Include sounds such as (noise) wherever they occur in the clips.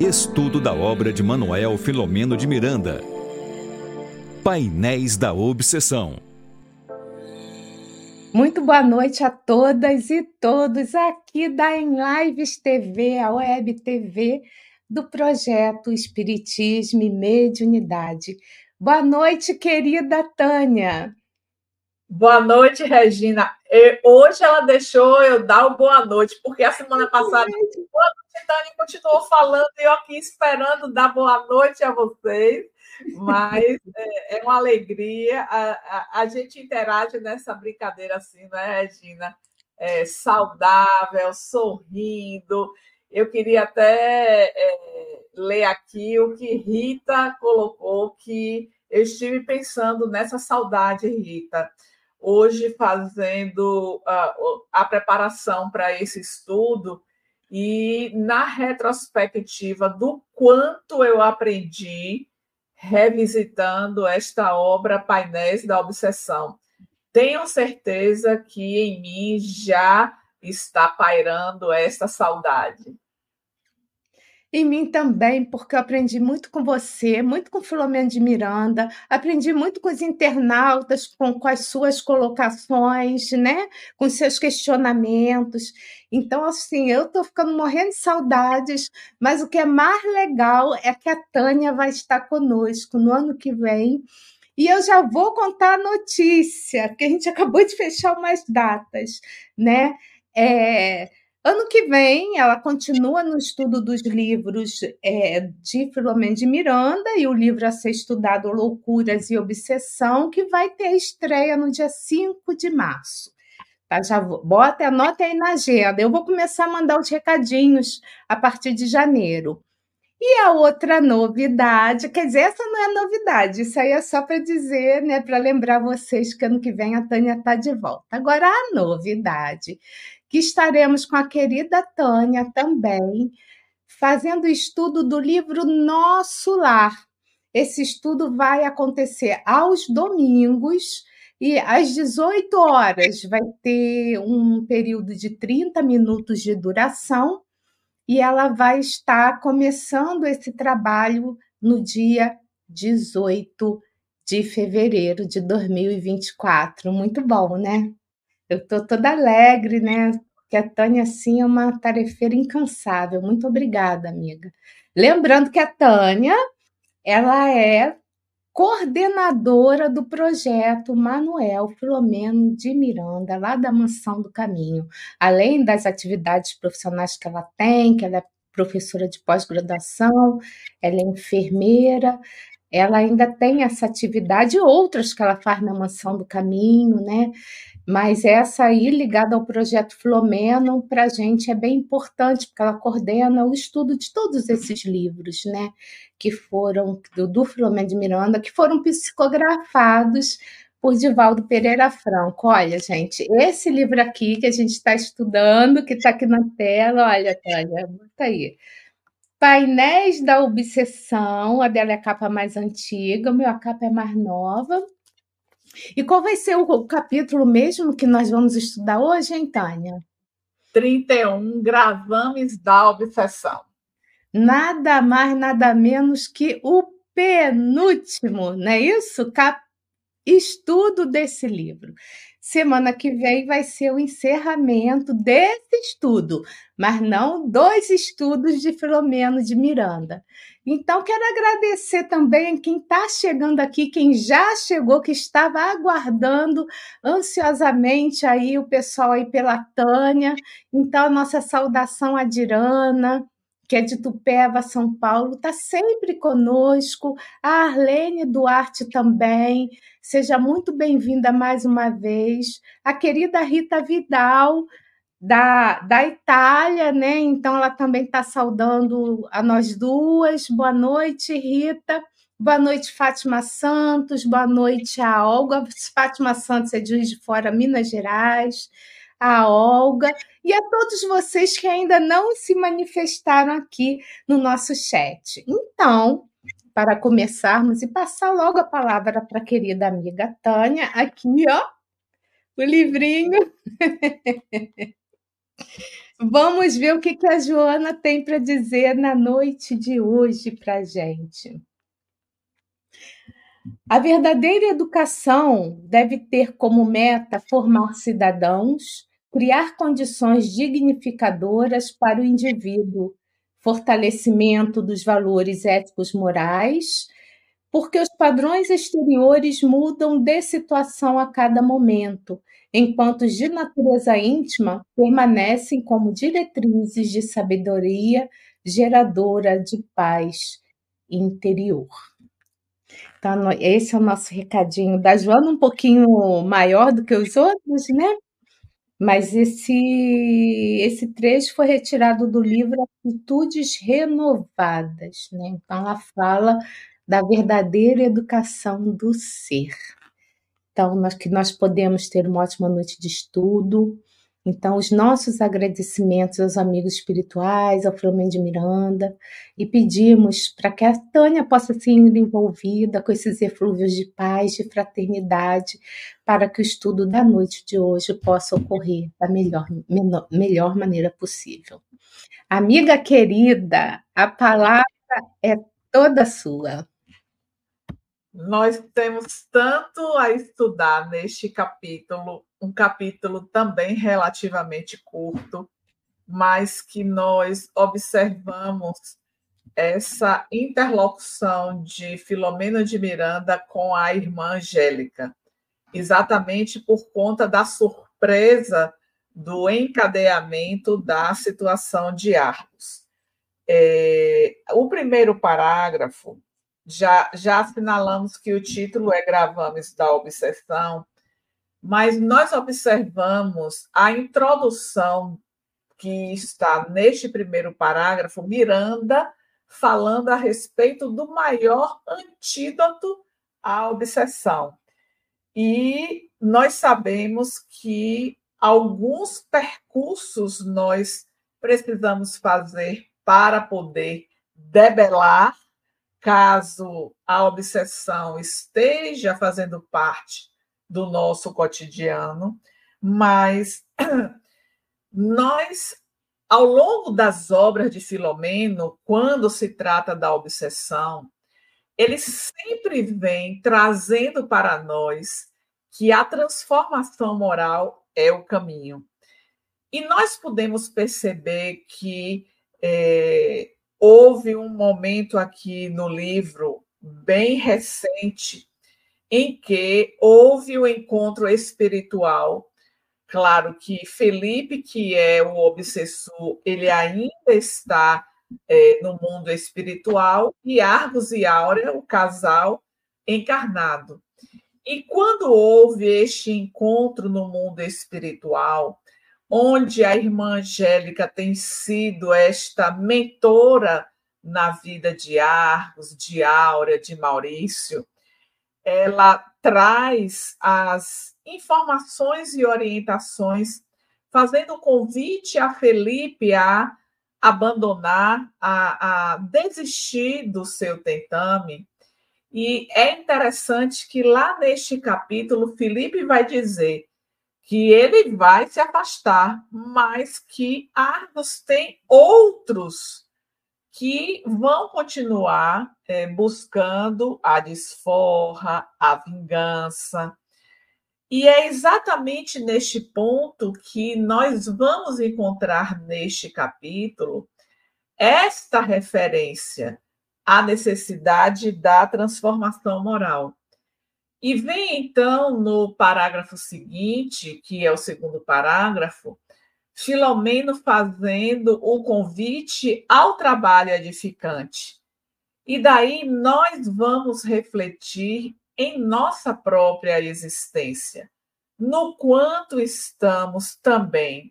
Estudo da obra de Manuel Filomeno de Miranda. Painéis da Obsessão. Muito boa noite a todas e todos aqui da Em Lives TV, a Web TV do projeto Espiritismo e Mediunidade. Boa noite, querida Tânia. Boa noite, Regina. Hoje ela deixou eu dar o boa noite, porque a semana passada a Tânia continuou falando e eu aqui esperando dar boa noite a vocês. Mas é, é uma alegria. A, a, a, gente interage nessa brincadeira assim, né, Regina? É, saudável, sorrindo. Eu queria até é, ler aqui o que Rita colocou, que eu estive pensando nessa saudade, Rita hoje fazendo a, a preparação para esse estudo e na retrospectiva do quanto eu aprendi revisitando esta obra Painéis da Obsessão. Tenho certeza que em mim já está pairando esta saudade. Em mim também, porque eu aprendi muito com você, muito com Filomeno de Miranda, aprendi muito com os internautas, com, com as suas colocações, né? com seus questionamentos. Então, assim, eu estou ficando morrendo de saudades, mas o que é mais legal é que a Tânia vai estar conosco no ano que vem. E eu já vou contar a notícia, porque a gente (laughs) acabou de fechar umas datas, né? É, Ano que vem, ela continua no estudo dos livros é, de Filomeno de Miranda e o livro a ser estudado Loucuras e Obsessão, que vai ter estreia no dia 5 de março. Tá, já vou, bota, anota aí na agenda. Eu vou começar a mandar os recadinhos a partir de janeiro. E a outra novidade, quer dizer, essa não é novidade, isso aí é só para dizer, né, para lembrar vocês que ano que vem a Tânia está de volta. Agora, a novidade que estaremos com a querida Tânia também, fazendo estudo do livro Nosso Lar. Esse estudo vai acontecer aos domingos e às 18 horas vai ter um período de 30 minutos de duração e ela vai estar começando esse trabalho no dia 18 de fevereiro de 2024. Muito bom, né? Eu estou toda alegre, né? Porque a Tânia, assim, é uma tarefeira incansável. Muito obrigada, amiga. Lembrando que a Tânia, ela é coordenadora do projeto Manuel Filomeno de Miranda, lá da Mansão do Caminho. Além das atividades profissionais que ela tem, que ela é professora de pós-graduação, ela é enfermeira, ela ainda tem essa atividade e outras que ela faz na Mansão do Caminho, né? Mas essa aí, ligada ao projeto Filomeno, para a gente é bem importante, porque ela coordena o estudo de todos esses livros, né? Que foram, do, do Filomeno de Miranda, que foram psicografados por Divaldo Pereira Franco. Olha, gente, esse livro aqui que a gente está estudando, que está aqui na tela, olha, Tânia, bota aí. Painéis da Obsessão, a dela é a capa mais antiga, o meu a capa é mais nova. E qual vai ser o capítulo mesmo que nós vamos estudar hoje, hein, Tânia? 31, Gravames da Obsessão. Nada mais, nada menos que o penúltimo, não é isso? Cap... Estudo desse livro. Semana que vem vai ser o encerramento desse estudo, mas não dos estudos de Filomeno de Miranda. Então, quero agradecer também quem está chegando aqui, quem já chegou, que estava aguardando ansiosamente aí o pessoal aí pela Tânia. Então, nossa saudação a Dirana, que é de Tupéva, São Paulo, está sempre conosco. A Arlene Duarte também. Seja muito bem-vinda mais uma vez. A querida Rita Vidal, da, da Itália, né? Então ela também está saudando a nós duas. Boa noite, Rita. Boa noite, Fátima Santos. Boa noite, a Olga. Fátima Santos é de Juiz de Fora, Minas Gerais. A Olga e a todos vocês que ainda não se manifestaram aqui no nosso chat. Então, para começarmos e passar logo a palavra para a querida amiga Tânia, aqui, ó, o livrinho. (laughs) Vamos ver o que, a Joana tem para dizer na noite de hoje para gente. A verdadeira educação deve ter como meta formar cidadãos, criar condições dignificadoras para o indivíduo, fortalecimento dos valores éticos morais, porque os padrões exteriores mudam de situação a cada momento, enquanto os de natureza íntima permanecem como diretrizes de sabedoria geradora de paz interior. Então, esse é o nosso recadinho da Joana, um pouquinho maior do que os outros, né? Mas esse, esse trecho foi retirado do livro Atitudes Renovadas, né? Então, ela fala da verdadeira educação do ser. Então, nós, que nós podemos ter uma ótima noite de estudo, então, os nossos agradecimentos aos amigos espirituais, ao Flamengo de Miranda, e pedimos para que a Tânia possa ser envolvida com esses eflúvios de paz, de fraternidade, para que o estudo da noite de hoje possa ocorrer da melhor, menor, melhor maneira possível. Amiga querida, a palavra é toda sua. Nós temos tanto a estudar neste capítulo, um capítulo também relativamente curto, mas que nós observamos essa interlocução de Filomena de Miranda com a irmã Angélica, exatamente por conta da surpresa do encadeamento da situação de Arcos. É, o primeiro parágrafo já, já assinalamos que o título é Gravames da Obsessão, mas nós observamos a introdução que está neste primeiro parágrafo, Miranda falando a respeito do maior antídoto à obsessão. E nós sabemos que alguns percursos nós precisamos fazer para poder debelar caso a obsessão esteja fazendo parte do nosso cotidiano, mas (clears throat) nós, ao longo das obras de Filomeno, quando se trata da obsessão, ele sempre vem trazendo para nós que a transformação moral é o caminho. E nós podemos perceber que é, houve um momento aqui no livro, bem recente, em que houve o um encontro espiritual. Claro que Felipe, que é o obsessor, ele ainda está é, no mundo espiritual, e Argos e Áurea, o casal encarnado. E quando houve este encontro no mundo espiritual, onde a irmã Angélica tem sido esta mentora na vida de Argos, de Áurea, de Maurício, ela traz as informações e orientações, fazendo convite a Felipe a abandonar, a, a desistir do seu tentame. E é interessante que lá neste capítulo, Felipe vai dizer que ele vai se afastar, mas que Argos tem outros que vão continuar é, buscando a desforra, a vingança. E é exatamente neste ponto que nós vamos encontrar neste capítulo esta referência à necessidade da transformação moral. E vem então no parágrafo seguinte, que é o segundo parágrafo, Filomeno fazendo o convite ao trabalho edificante. E daí nós vamos refletir em nossa própria existência, no quanto estamos também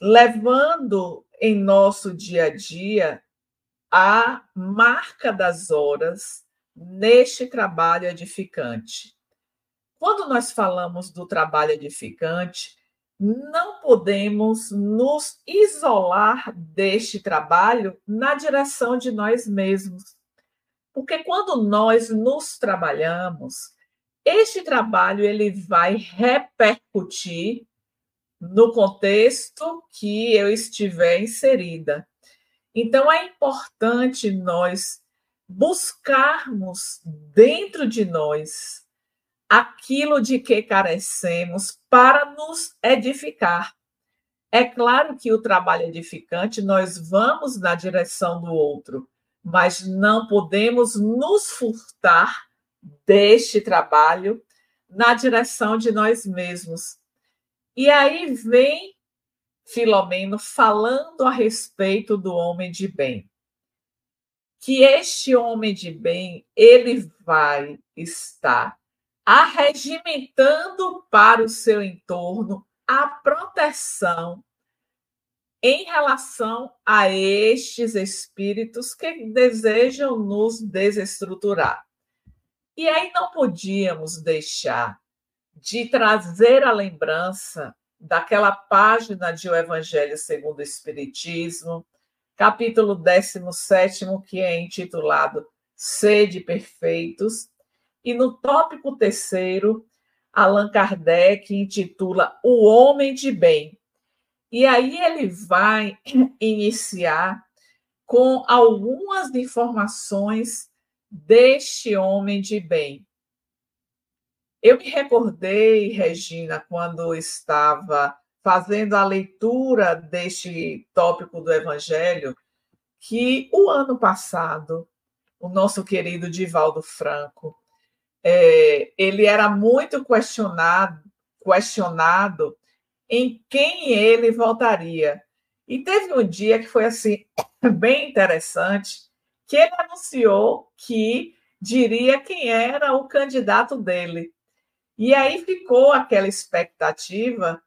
levando em nosso dia a dia a marca das horas neste trabalho edificante. Quando nós falamos do trabalho edificante, não podemos nos isolar deste trabalho na direção de nós mesmos. Porque quando nós nos trabalhamos, este trabalho ele vai repercutir no contexto que eu estiver inserida. Então, é importante nós buscarmos dentro de nós aquilo de que carecemos para nos edificar. É claro que o trabalho edificante, nós vamos na direção do outro, mas não podemos nos furtar deste trabalho na direção de nós mesmos. E aí vem Filomeno falando a respeito do homem de bem. Que este homem de bem, ele vai estar arregimentando para o seu entorno a proteção em relação a estes espíritos que desejam nos desestruturar. E aí não podíamos deixar de trazer a lembrança daquela página de O Evangelho segundo o Espiritismo, capítulo 17, que é intitulado Sede Perfeitos, e no tópico terceiro, Allan Kardec intitula O Homem de Bem. E aí ele vai (clears throat) iniciar com algumas informações deste homem de bem. Eu me recordei, Regina, quando estava fazendo a leitura deste tópico do Evangelho, que o ano passado, o nosso querido Divaldo Franco, é, ele era muito questionado, questionado em quem ele votaria. E teve um dia que foi assim (coughs) bem interessante, que ele anunciou que diria quem era o candidato dele. E aí ficou aquela expectativa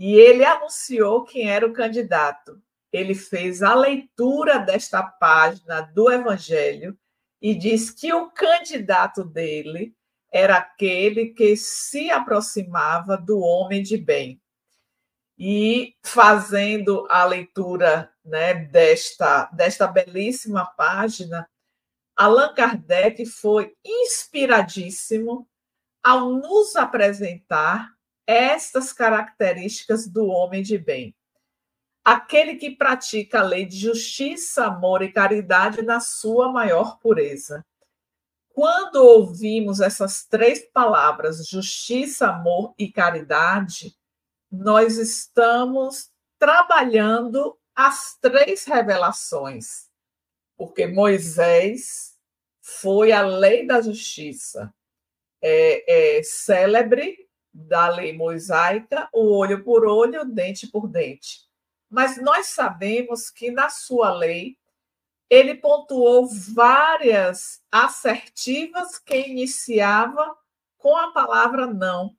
e ele anunciou quem era o candidato. Ele fez a leitura desta página do Evangelho e diz que o candidato dele era aquele que se aproximava do homem de bem. E fazendo a leitura né, desta, desta belíssima página, Allan Kardec foi inspiradíssimo ao nos apresentar estas características do homem de bem. Aquele que pratica a lei de justiça, amor e caridade na sua maior pureza. Quando ouvimos essas três palavras, justiça, amor e caridade, nós estamos trabalhando as três revelações, porque Moisés foi a lei da justiça, é, é célebre da lei mosaica, o olho por olho, dente por dente. Mas nós sabemos que na sua lei ele pontuou várias assertivas que iniciava com a palavra não.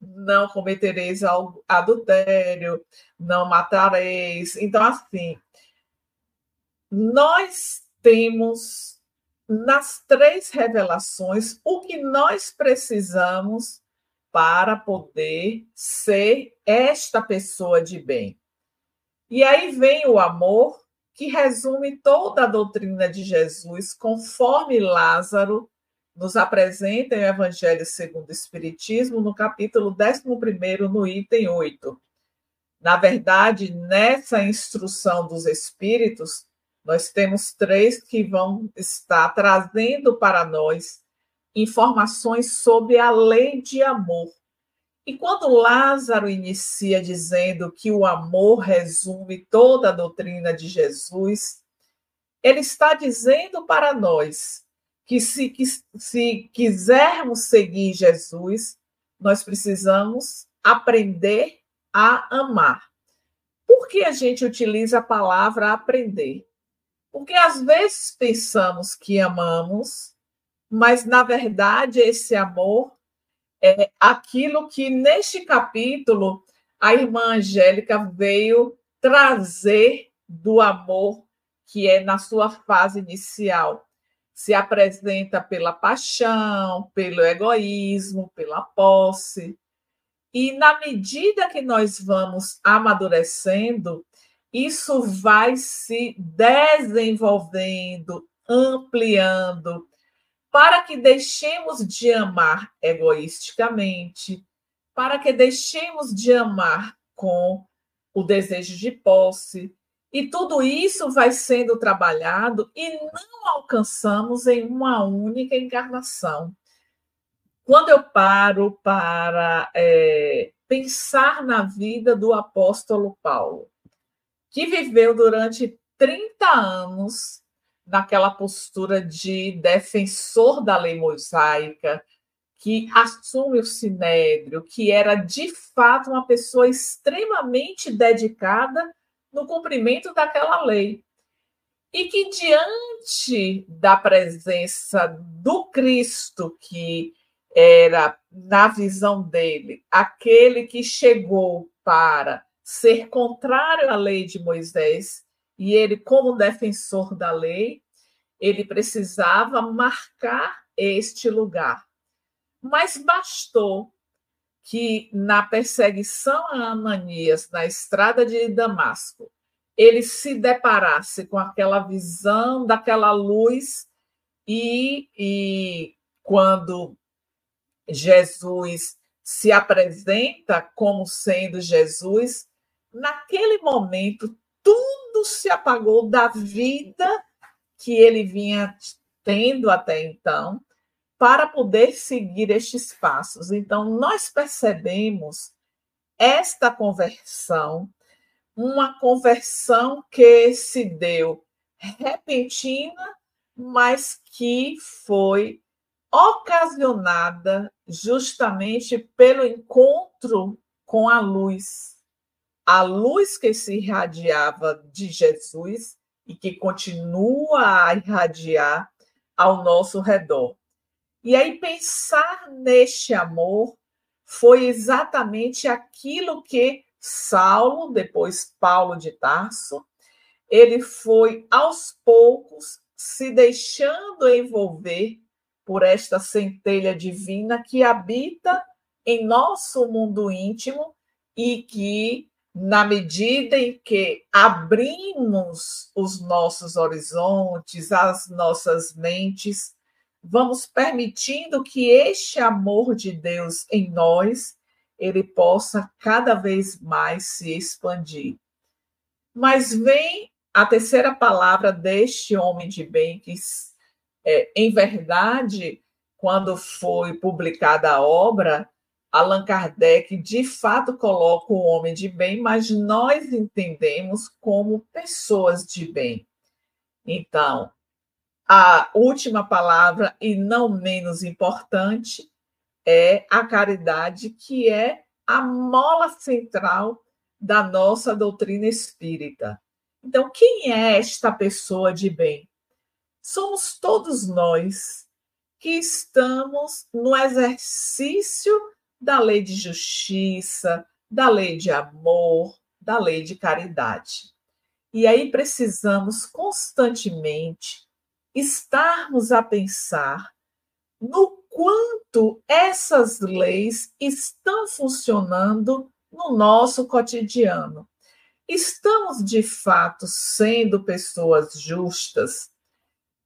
Não cometereis adultério, não matareis. Então, assim, nós temos nas três revelações o que nós precisamos para poder ser esta pessoa de bem. E aí vem o amor, que resume toda a doutrina de Jesus, conforme Lázaro nos apresenta em Evangelho segundo o Espiritismo, no capítulo 11, no item 8. Na verdade, nessa instrução dos Espíritos, nós temos três que vão estar trazendo para nós informações sobre a lei de amor. E quando Lázaro inicia dizendo que o amor resume toda a doutrina de Jesus, ele está dizendo para nós que se, que, se quisermos seguir Jesus, nós precisamos aprender a amar. Por que a gente utiliza a palavra aprender? Porque às vezes pensamos que amamos, mas na verdade esse amor é aquilo que neste capítulo a irmã Angélica veio trazer do amor que é na sua fase inicial. Se apresenta pela paixão, pelo egoísmo, pela posse. E na medida que nós vamos amadurecendo, isso vai se desenvolvendo, ampliando, para que deixemos de amar egoisticamente, para que deixemos de amar com o desejo de posse. E tudo isso vai sendo trabalhado e não alcançamos em uma única encarnação. Quando eu paro para é, pensar na vida do apóstolo Paulo, que viveu durante 30 anos naquela postura de defensor da lei mosaica, que assume o sinédrio, que era de fato uma pessoa extremamente dedicada no cumprimento daquela lei. E que diante da presença do Cristo, que era, na visão dele, aquele que chegou para ser contrário à lei de Moisés, e ele, como defensor da lei, ele precisava marcar este lugar. Mas bastou que na perseguição a Ananias, na estrada de Damasco, ele se deparasse com aquela visão daquela luz e, e quando Jesus se apresenta como sendo Jesus, naquele momento tudo se apagou da vida que ele vinha tendo até então para poder seguir estes passos. Então, nós percebemos esta conversão, uma conversão que se deu repentina, mas que foi ocasionada justamente pelo encontro com a luz. A luz que se irradiava de Jesus e que continua a irradiar ao nosso redor. E aí, pensar neste amor foi exatamente aquilo que Saulo, depois Paulo de Tarso, ele foi aos poucos se deixando envolver por esta centelha divina que habita em nosso mundo íntimo e que na medida em que abrimos os nossos horizontes, as nossas mentes, vamos permitindo que este amor de Deus em nós ele possa cada vez mais se expandir. Mas vem a terceira palavra deste homem de bem que é, em verdade, quando foi publicada a obra, Allan Kardec de fato coloca o homem de bem, mas nós entendemos como pessoas de bem. Então, a última palavra, e não menos importante, é a caridade, que é a mola central da nossa doutrina espírita. Então, quem é esta pessoa de bem? Somos todos nós que estamos no exercício da lei de justiça, da lei de amor, da lei de caridade. E aí precisamos constantemente estarmos a pensar no quanto essas leis estão funcionando no nosso cotidiano. Estamos de fato sendo pessoas justas?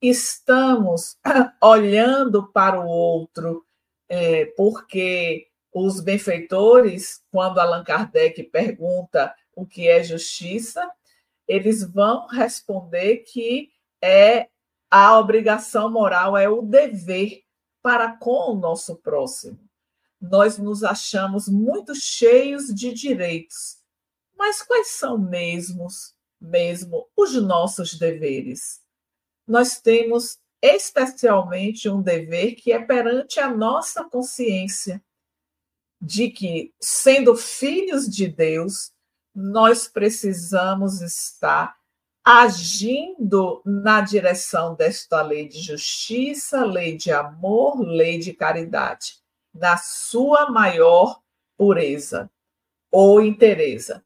Estamos (clears throat) olhando para o outro é, porque os benfeitores, quando Allan Kardec pergunta o que é justiça, eles vão responder que é a obrigação moral, é o dever para com o nosso próximo. Nós nos achamos muito cheios de direitos, mas quais são mesmos, mesmo os nossos deveres? Nós temos especialmente um dever que é perante a nossa consciência de que, sendo filhos de Deus, nós precisamos estar agindo na direção desta lei de justiça, lei de amor, lei de caridade, na sua maior pureza ou inteireza.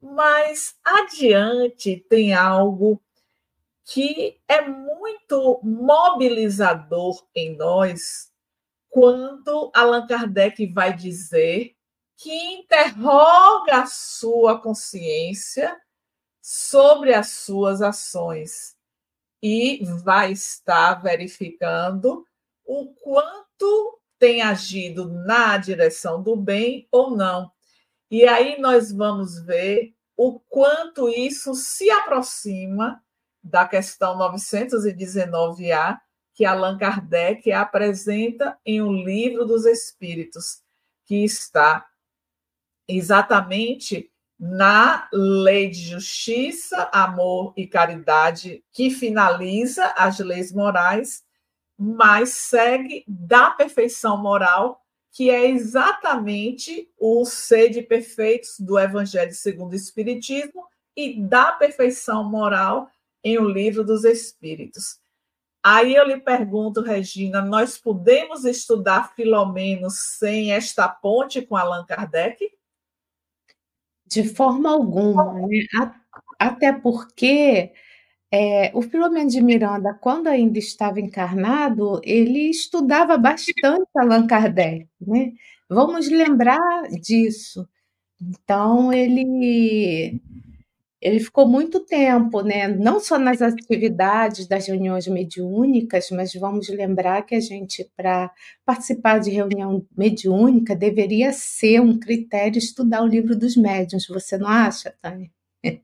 Mas adiante tem algo que é muito mobilizador em nós quando Allan Kardec vai dizer que interroga a sua consciência sobre as suas ações e vai estar verificando o quanto tem agido na direção do bem ou não. E aí nós vamos ver o quanto isso se aproxima da questão 919A, que Allan Kardec apresenta em O Livro dos Espíritos, que está exatamente na lei de justiça, amor e caridade, que finaliza as leis morais, mas segue da perfeição moral, que é exatamente o ser de perfeitos do Evangelho segundo o Espiritismo e da perfeição moral em O Livro dos Espíritos. Aí eu lhe pergunto, Regina, nós podemos estudar Filomeno sem esta ponte com Allan Kardec? De forma alguma, né? Até porque é, o Filomeno de Miranda, quando ainda estava encarnado, ele estudava bastante Allan Kardec, né? Vamos lembrar disso. Então, ele ele ficou muito tempo, né, não só nas atividades das reuniões mediúnicas, mas vamos lembrar que a gente, para participar de reunião mediúnica, deveria ser um critério estudar o livro dos médiuns, você não acha, Tânia?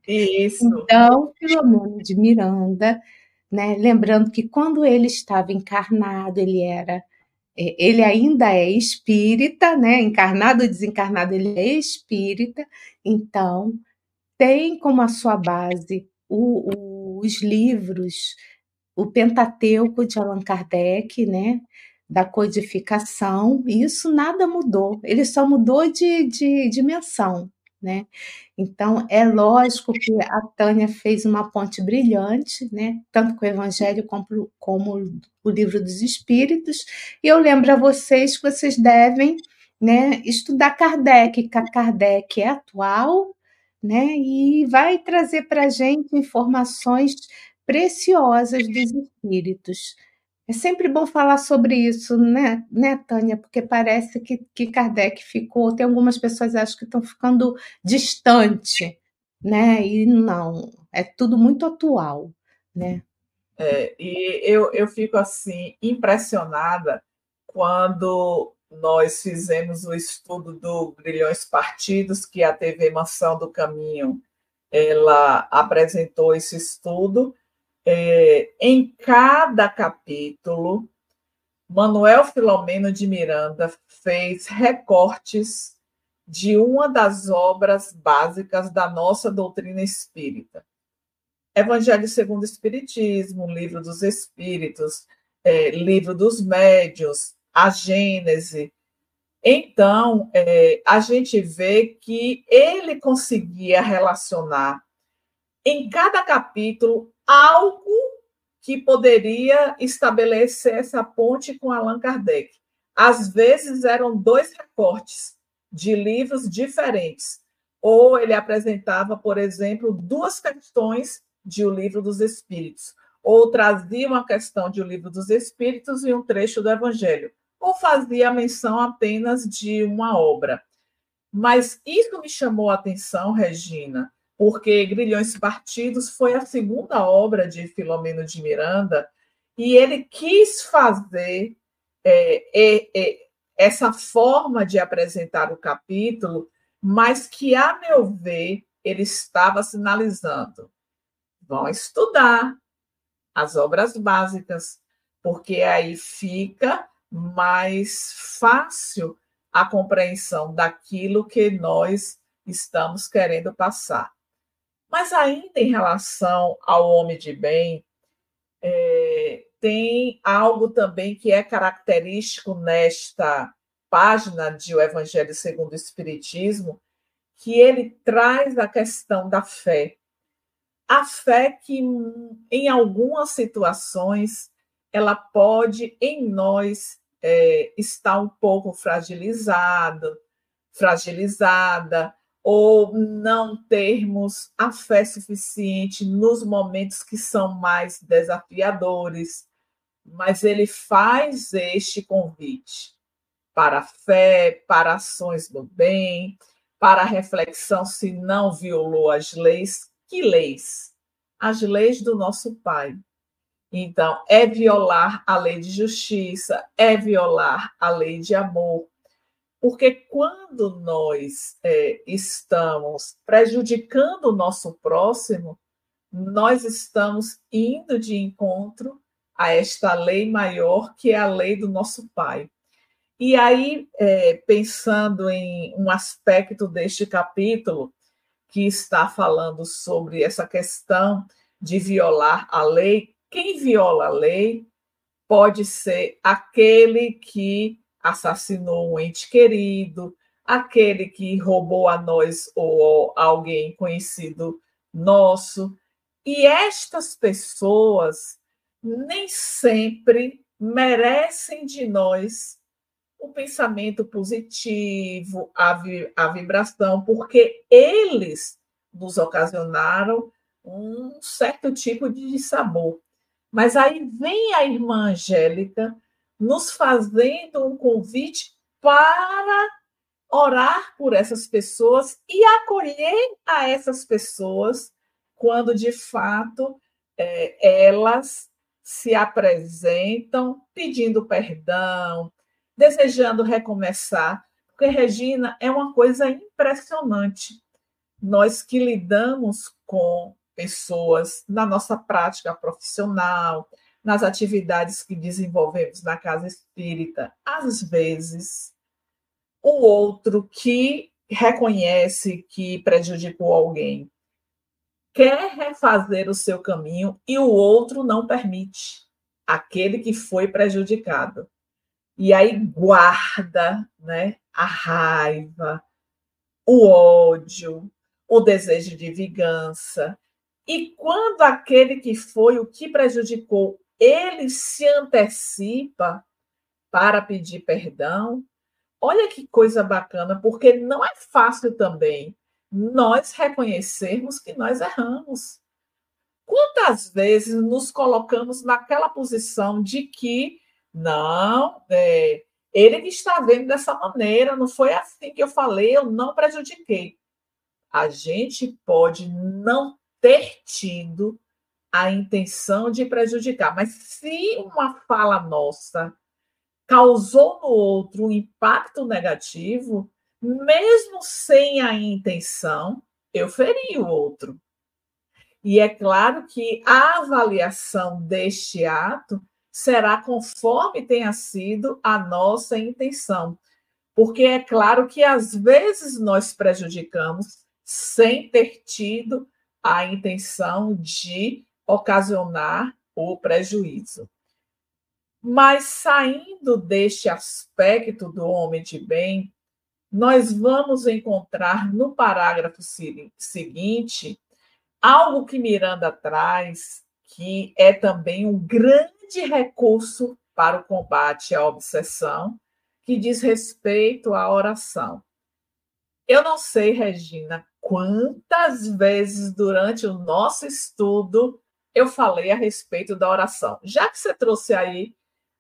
Isso. Então, Filomeno de Miranda, né, lembrando que quando ele estava encarnado, ele era é, ele ainda é espírita, né? Encarnado ou desencarnado, ele é espírita, então tem como a sua base o, o, os livros, o Pentateuco de Allan Kardec, né? da codificação, e isso nada mudou, ele só mudou de, de dimensão. Né? Então, é lógico que a Tânia fez uma ponte brilhante, né? tanto com o Evangelho como, como o Livro dos Espíritos, e eu lembro a vocês que vocês devem né, estudar Kardec, que Kardec é atual, né? E vai trazer para a gente informações preciosas dos espíritos. É sempre bom falar sobre isso, né, né Tânia? Porque parece que, que Kardec ficou. Tem algumas pessoas acham que estão ficando distante, né? E não, é tudo muito atual, né? É, e eu, eu fico assim impressionada quando nós fizemos o estudo do Grilhões Partidos, que a TV Mansão do Caminho ela apresentou esse estudo. É, em cada capítulo, Manuel Filomeno de Miranda fez recortes de uma das obras básicas da nossa doutrina espírita. Evangelho segundo o Espiritismo, Livro dos Espíritos, é, Livro dos Médios, a Gênese. Então, é, a gente vê que ele conseguia relacionar em cada capítulo algo que poderia estabelecer essa ponte com Allan Kardec. Às vezes eram dois recortes de livros diferentes, ou ele apresentava, por exemplo, duas questões de O Livro dos Espíritos, ou trazia uma questão de O Livro dos Espíritos e um trecho do Evangelho ou fazia menção apenas de uma obra. Mas isso me chamou a atenção, Regina, porque Grilhões Partidos foi a segunda obra de Filomeno de Miranda e ele quis fazer é, é, é, essa forma de apresentar o capítulo, mas que, a meu ver, ele estava sinalizando. Vão estudar as obras básicas, porque aí fica mais fácil a compreensão daquilo que nós estamos querendo passar. Mas ainda em relação ao homem de bem, é, tem algo também que é característico nesta página de O Evangelho segundo o Espiritismo, que ele traz a questão da fé. A fé que, em algumas situações, ela pode, em nós, é, está um pouco fragilizado, fragilizada, ou não termos a fé suficiente nos momentos que são mais desafiadores. Mas ele faz este convite para a fé, para ações do bem, para a reflexão se não violou as leis. Que leis? As leis do nosso Pai, então, é violar a lei de justiça, é violar a lei de amor. Porque quando nós é, estamos prejudicando o nosso próximo, nós estamos indo de encontro a esta lei maior, que é a lei do nosso Pai. E aí, é, pensando em um aspecto deste capítulo, que está falando sobre essa questão de violar a lei, quem viola a lei pode ser aquele que assassinou um ente querido, aquele que roubou a nós ou alguém conhecido nosso. E estas pessoas nem sempre merecem de nós o pensamento positivo, a, vi a vibração, porque eles nos ocasionaram um certo tipo de sabor. Mas aí vem a irmã Angélica nos fazendo um convite para orar por essas pessoas e acolher a essas pessoas quando de fato é, elas se apresentam pedindo perdão, desejando recomeçar. Porque, Regina, é uma coisa impressionante. Nós que lidamos com pessoas na nossa prática profissional, nas atividades que desenvolvemos na casa espírita, às vezes o outro que reconhece que prejudicou alguém quer refazer o seu caminho e o outro não permite, aquele que foi prejudicado. E aí guarda né, a raiva, o ódio, o desejo de vingança. E quando aquele que foi o que prejudicou, ele se antecipa para pedir perdão, olha que coisa bacana, porque não é fácil também nós reconhecermos que nós erramos. Quantas vezes nos colocamos naquela posição de que não, é, ele que está vendo dessa maneira, não foi assim que eu falei, eu não prejudiquei. A gente pode não ter tido a intenção de prejudicar, mas se uma fala nossa causou no outro um impacto negativo, mesmo sem a intenção, eu feri o outro. E é claro que a avaliação deste ato será conforme tenha sido a nossa intenção. Porque é claro que às vezes nós prejudicamos sem ter tido a intenção de ocasionar o prejuízo. Mas saindo deste aspecto do homem de bem, nós vamos encontrar no parágrafo seguinte algo que Miranda traz, que é também um grande recurso para o combate à obsessão, que diz respeito à oração. Eu não sei, Regina, quantas vezes durante o nosso estudo eu falei a respeito da oração. Já que você trouxe aí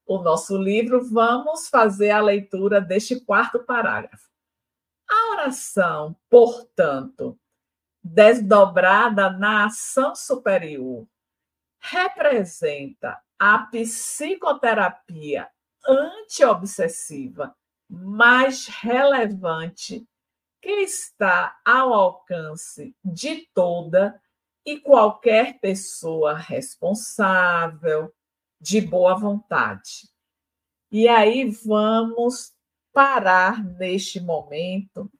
o nosso livro, vamos fazer a leitura deste quarto parágrafo. A oração, portanto, desdobrada na ação superior, representa a psicoterapia antiobsessiva mais relevante que está ao alcance de toda e qualquer pessoa responsável, de boa vontade. E aí vamos parar neste momento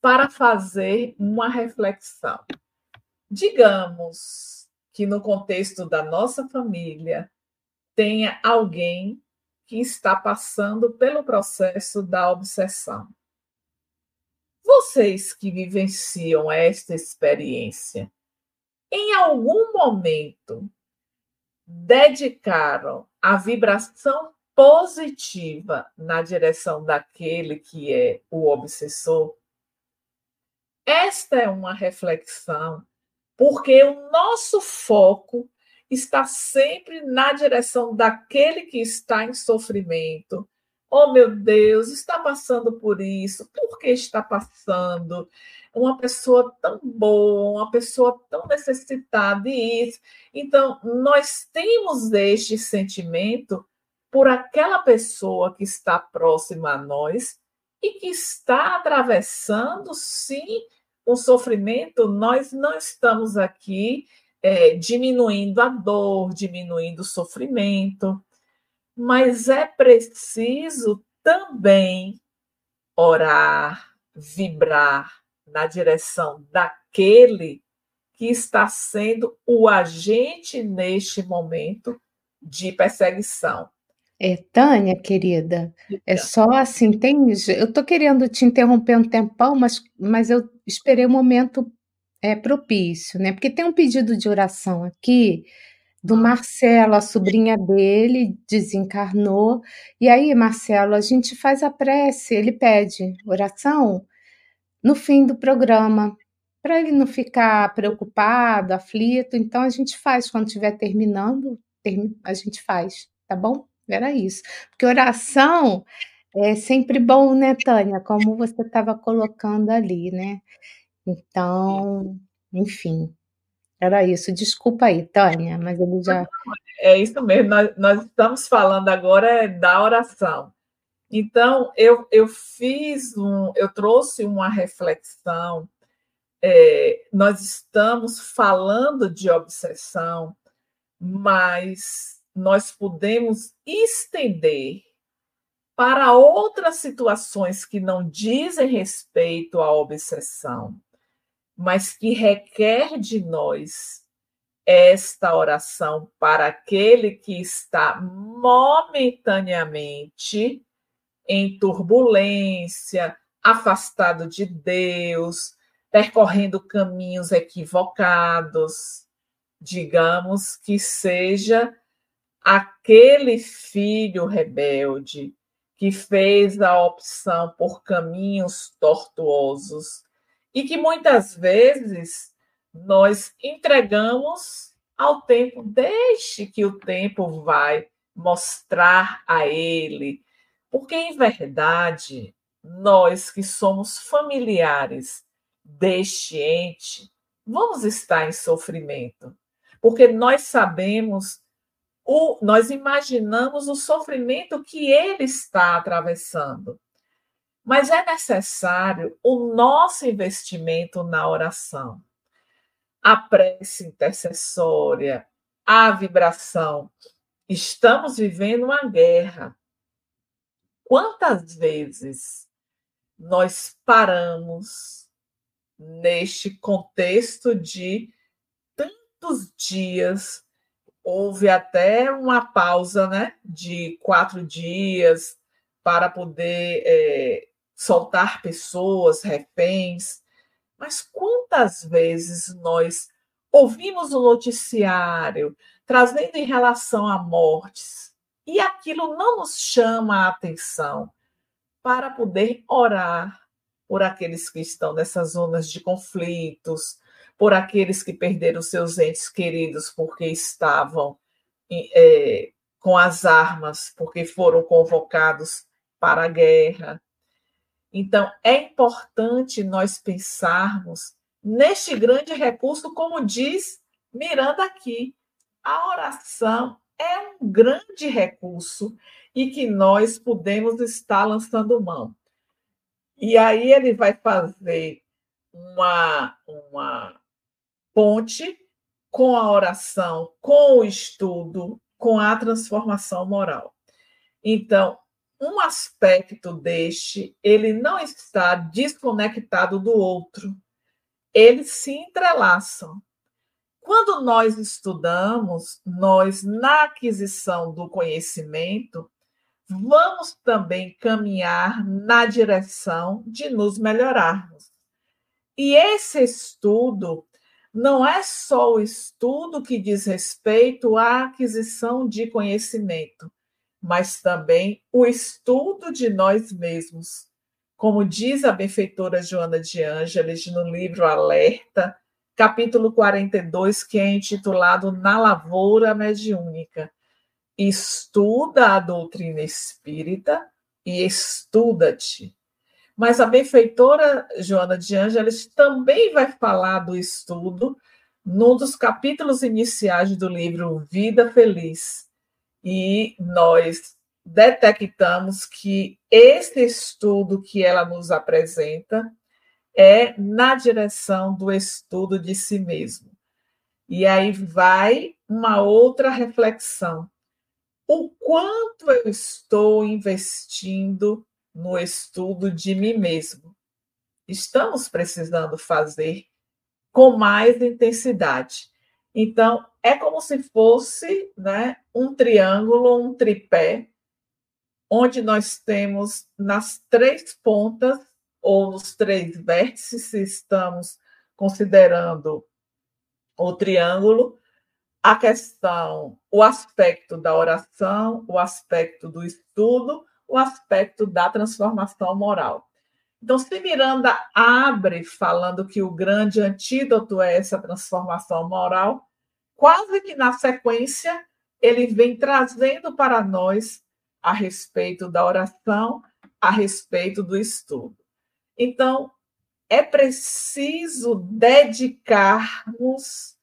para fazer uma reflexão. Digamos que no contexto da nossa família tenha alguém que está passando pelo processo da obsessão. Vocês que vivenciam esta experiência, em algum momento dedicaram a vibração positiva na direção daquele que é o obsessor? Esta é uma reflexão, porque o nosso foco está sempre na direção daquele que está em sofrimento. Oh, meu Deus, está passando por isso, por que está passando? Uma pessoa tão boa, uma pessoa tão necessitada, e isso. Então, nós temos este sentimento por aquela pessoa que está próxima a nós e que está atravessando, sim, o sofrimento. Nós não estamos aqui é, diminuindo a dor, diminuindo o sofrimento, mas é preciso também orar, vibrar na direção daquele que está sendo o agente neste momento de perseguição. É, Tânia, querida, é só assim, tem, eu estou querendo te interromper um tempão, mas, mas eu esperei o um momento é, propício, né? Porque tem um pedido de oração aqui do Marcelo, a sobrinha dele desencarnou. E aí, Marcelo, a gente faz a prece, ele pede oração no fim do programa, para ele não ficar preocupado, aflito. Então, a gente faz quando estiver terminando, a gente faz, tá bom? Era isso. Porque oração é sempre bom, né, Tânia? Como você estava colocando ali, né? Então, enfim, era isso. Desculpa aí, Tânia, mas ele já. É isso mesmo, nós, nós estamos falando agora da oração. Então, eu, eu fiz um, eu trouxe uma reflexão. É, nós estamos falando de obsessão, mas nós podemos estender para outras situações que não dizem respeito à obsessão, mas que requer de nós esta oração para aquele que está momentaneamente em turbulência, afastado de Deus, percorrendo caminhos equivocados, digamos que seja aquele filho rebelde que fez a opção por caminhos tortuosos e que muitas vezes nós entregamos ao tempo, deixe que o tempo vai mostrar a ele, porque em verdade nós que somos familiares deste ente vamos estar em sofrimento, porque nós sabemos o, nós imaginamos o sofrimento que ele está atravessando. Mas é necessário o nosso investimento na oração. A prece intercessória, a vibração. Estamos vivendo uma guerra. Quantas vezes nós paramos neste contexto de tantos dias houve até uma pausa né, de quatro dias para poder é, soltar pessoas, reféns. Mas quantas vezes nós ouvimos o noticiário trazendo em relação a mortes e aquilo não nos chama a atenção para poder orar por aqueles que estão nessas zonas de conflitos, por aqueles que perderam seus entes queridos porque estavam é, com as armas, porque foram convocados para a guerra. Então, é importante nós pensarmos neste grande recurso, como diz Miranda aqui. A oração é um grande recurso e que nós podemos estar lançando mão. E aí ele vai fazer uma, uma ponte com a oração, com o estudo, com a transformação moral. Então, um aspecto deste, ele não está desconectado do outro. Eles se entrelaçam. Quando nós estudamos, nós, na aquisição do conhecimento, vamos também caminhar na direção de nos melhorarmos. E esse estudo não é só o estudo que diz respeito à aquisição de conhecimento, mas também o estudo de nós mesmos. Como diz a benfeitora Joana de Ângeles no livro Alerta, capítulo 42, que é intitulado Na Lavoura Mediúnica. Estuda a doutrina espírita e estuda-te. Mas a benfeitora Joana de Ângeles também vai falar do estudo num dos capítulos iniciais do livro Vida Feliz. E nós detectamos que esse estudo que ela nos apresenta é na direção do estudo de si mesmo. E aí vai uma outra reflexão. O quanto eu estou investindo no estudo de mim mesmo? Estamos precisando fazer com mais intensidade. Então, é como se fosse né, um triângulo, um tripé, onde nós temos nas três pontas, ou nos três vértices, se estamos considerando o triângulo, a questão, o aspecto da oração, o aspecto do estudo, o aspecto da transformação moral. Então, se Miranda abre falando que o grande antídoto é essa transformação moral, quase que na sequência, ele vem trazendo para nós a respeito da oração, a respeito do estudo. Então, é preciso dedicarmos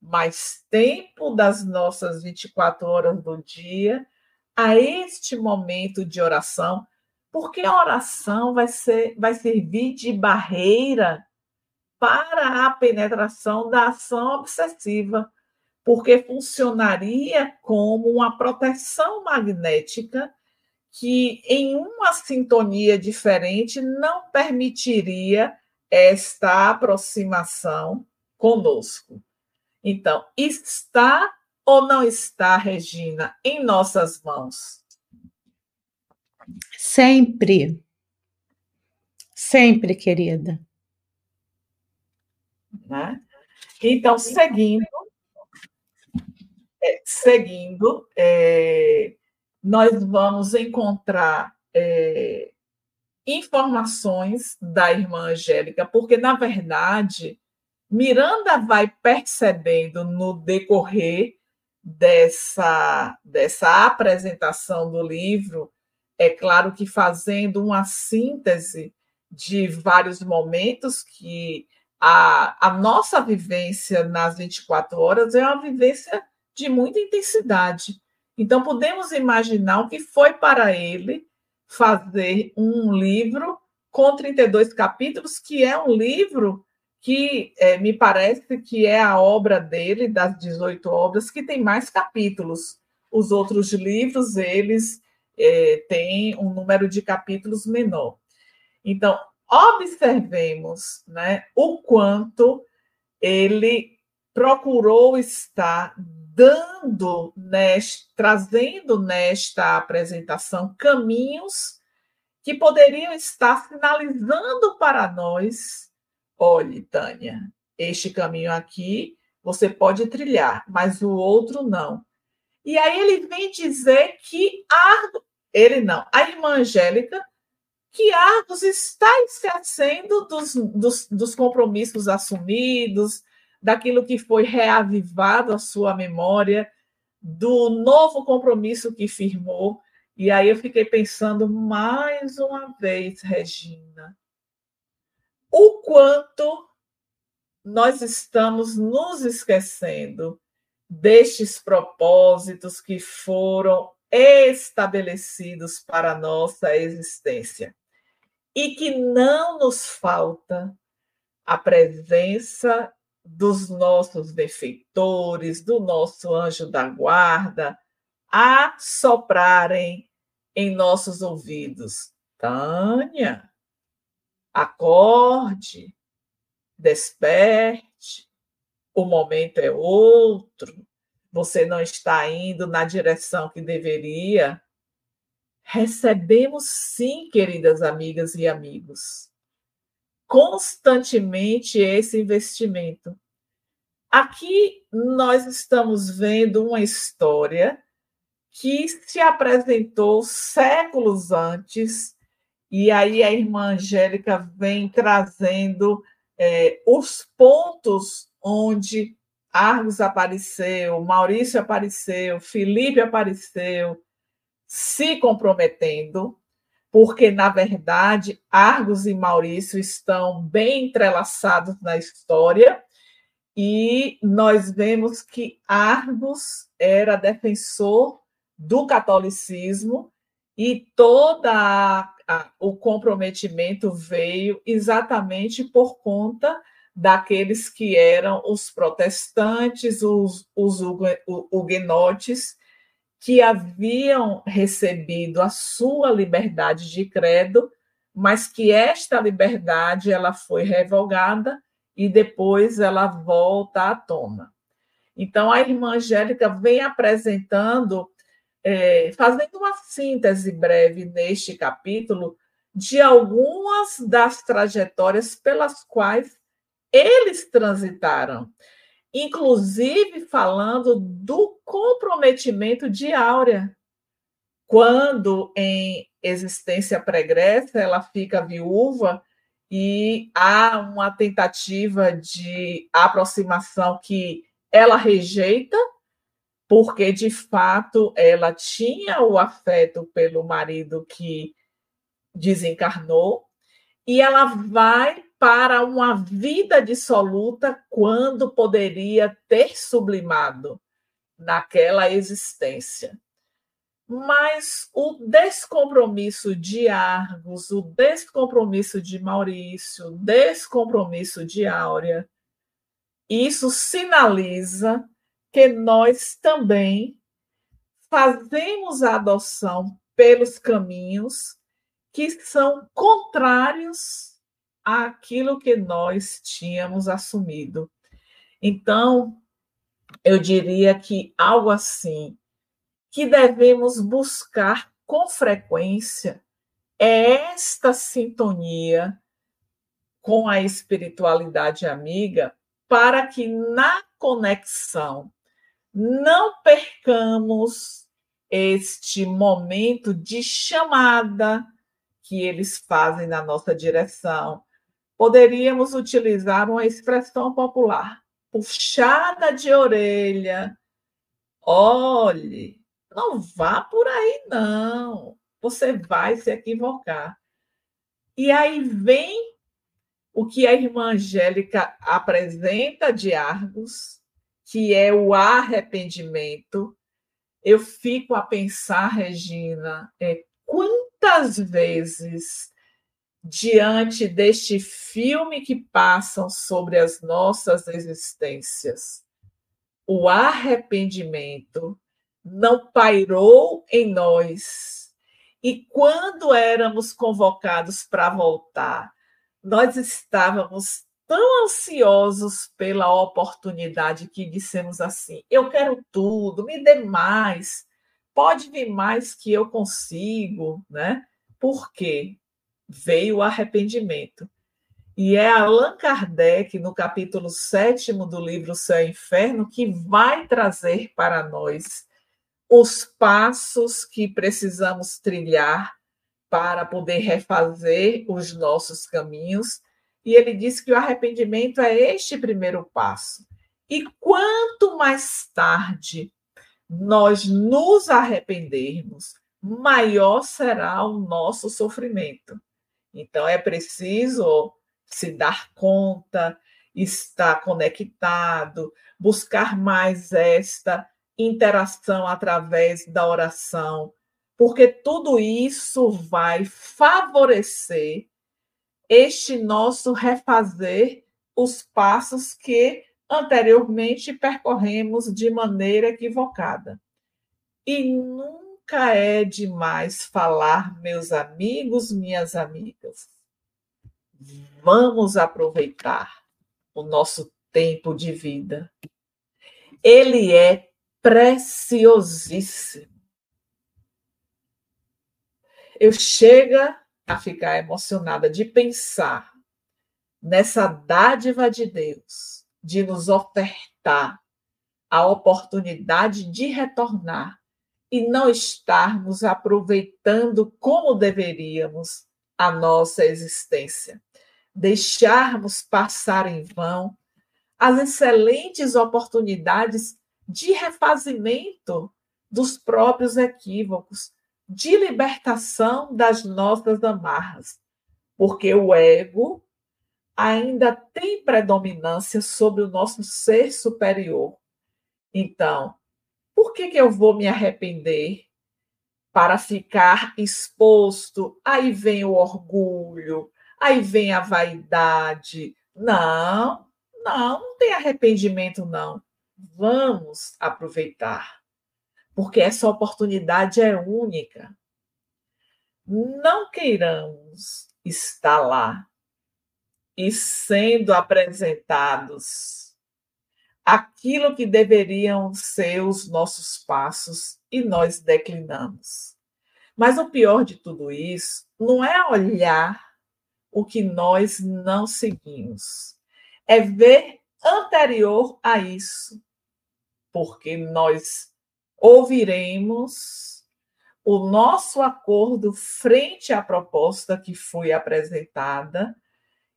mais tempo das nossas 24 horas do dia a este momento de oração, porque a oração vai, ser, vai servir de barreira para a penetração da ação obsessiva, porque funcionaria como uma proteção magnética que, em uma sintonia diferente, não permitiria esta aproximação conosco. Então, está ou não está, Regina, em nossas mãos? Sempre. Sempre, querida. Né? Então, seguindo, é, seguindo, é, nós vamos encontrar é, informações da irmã Angélica, porque, na verdade, Miranda vai percebendo no decorrer dessa, dessa apresentação do livro, é claro que fazendo uma síntese de vários momentos que a, a nossa vivência nas 24 horas é uma vivência de muita intensidade. Então, podemos imaginar o que foi para ele fazer um livro com 32 capítulos, que é um livro que é, me parece que é a obra dele, das 18 obras, que tem mais capítulos. Os outros livros, eles é, têm um número de capítulos menor. Então, observemos né, o quanto ele procurou estar dando, trazendo nesta apresentação caminhos que poderiam estar sinalizando para nós Olhe, Tânia, este caminho aqui você pode trilhar, mas o outro não. E aí ele vem dizer que Argos, ele não, a irmã Angélica, que Argos está esquecendo dos, dos, dos compromissos assumidos, daquilo que foi reavivado à sua memória, do novo compromisso que firmou. E aí eu fiquei pensando mais uma vez, Regina, o quanto nós estamos nos esquecendo destes propósitos que foram estabelecidos para a nossa existência e que não nos falta a presença dos nossos defeitores, do nosso anjo da guarda, a soprarem em nossos ouvidos. Tânia, acorde, desperte, o momento é outro, você não está indo na direção que deveria. Recebemos sim, queridas amigas e amigos, constantemente esse investimento. Aqui nós estamos vendo uma história que se apresentou séculos antes e aí a irmã Angélica vem trazendo é, os pontos onde Argos apareceu, Maurício apareceu, Felipe apareceu, se comprometendo, porque, na verdade, Argos e Maurício estão bem entrelaçados na história, e nós vemos que Argos era defensor do catolicismo E toda o comprometimento veio exatamente por conta daqueles que eram os protestantes, os, os huguenotes, que haviam recebido a sua liberdade de credo, mas que esta liberdade ela foi revogada e depois ela volta à tona. Então, a irmã Angélica vem apresentando, é, fazendo uma síntese breve neste capítulo de algumas das trajetórias pelas quais eles transitaram, inclusive falando do comprometimento de Áurea, quando em existência pregressa ela fica viúva e há uma tentativa de aproximação que ela rejeita, porque de fato ela tinha o afeto pelo marido que desencarnou, e ela vai para uma vida dissoluta quando poderia ter sublimado naquela existência. Mas o descompromisso de Argos, o descompromisso de Maurício, o descompromisso de Áurea, isso sinaliza que nós também fazemos a adoção pelos caminhos que são contrários aquilo que nós tínhamos assumido. Então, eu diria que algo assim que devemos buscar com frequência é esta sintonia com a espiritualidade amiga para que na conexão não percamos este momento de chamada que eles fazem na nossa direção, poderíamos utilizar uma expressão popular, puxada de orelha. Olhe, não vá por aí, não. Você vai se equivocar. E aí vem o que a irmã Angélica apresenta de Argos, que é o arrependimento. Eu fico a pensar, Regina, é, quantas vezes diante deste filme que passam sobre as nossas existências. O arrependimento não pairou em nós. E quando éramos convocados para voltar, nós estávamos tão ansiosos pela oportunidade que dissemos assim: eu quero tudo, me dê mais, pode vir mais que eu consigo, né? Por quê? veio o arrependimento. E é Allan Kardec, no capítulo 7 do livro Céu e Inferno, que vai trazer para nós os passos que precisamos trilhar para poder refazer os nossos caminhos. E ele diz que o arrependimento é este primeiro passo. E quanto mais tarde nós nos arrependermos, maior será o nosso sofrimento. Então, é preciso se dar conta, estar conectado, buscar mais esta interação através da oração, porque tudo isso vai favorecer este nosso refazer os passos que anteriormente percorremos de maneira equivocada. E nunca é demais falar, meus amigos, minhas amigas. Vamos aproveitar o nosso tempo de vida. Ele é preciosíssimo. Eu chega a ficar emocionada de pensar nessa dádiva de Deus de nos ofertar a oportunidade de retornar e não estarmos aproveitando como deveríamos a nossa existência. Deixarmos passar em vão as excelentes oportunidades de refazimento dos próprios equívocos, de libertação das nossas amarras, porque o ego ainda tem predominância sobre o nosso ser superior. Então, por que, que eu vou me arrepender para ficar exposto. Aí vem o orgulho, aí vem a vaidade. Não, não, não tem arrependimento, não. Vamos aproveitar, porque essa oportunidade é única. Não queiramos estar lá e sendo apresentados aquilo que deveriam ser os nossos passos e nós declinamos. Mas o pior de tudo isso não é olhar o que nós não seguimos, é ver anterior a isso, porque nós ouviremos o nosso acordo frente à proposta que foi apresentada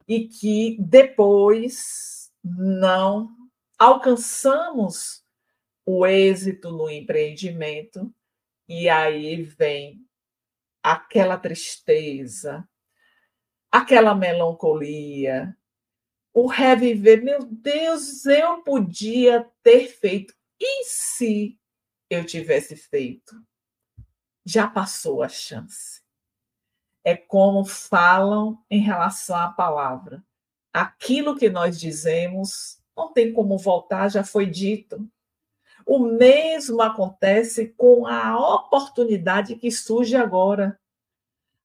e que depois não alcançamos o êxito no empreendimento e aí vem aquela tristeza, aquela melancolia, o reviver. Meu Deus, eu podia ter feito. E se eu tivesse feito? Já passou a chance. É como falam em relação à palavra. Aquilo que nós dizemos não tem como voltar, já foi dito. O mesmo acontece com a oportunidade que surge agora.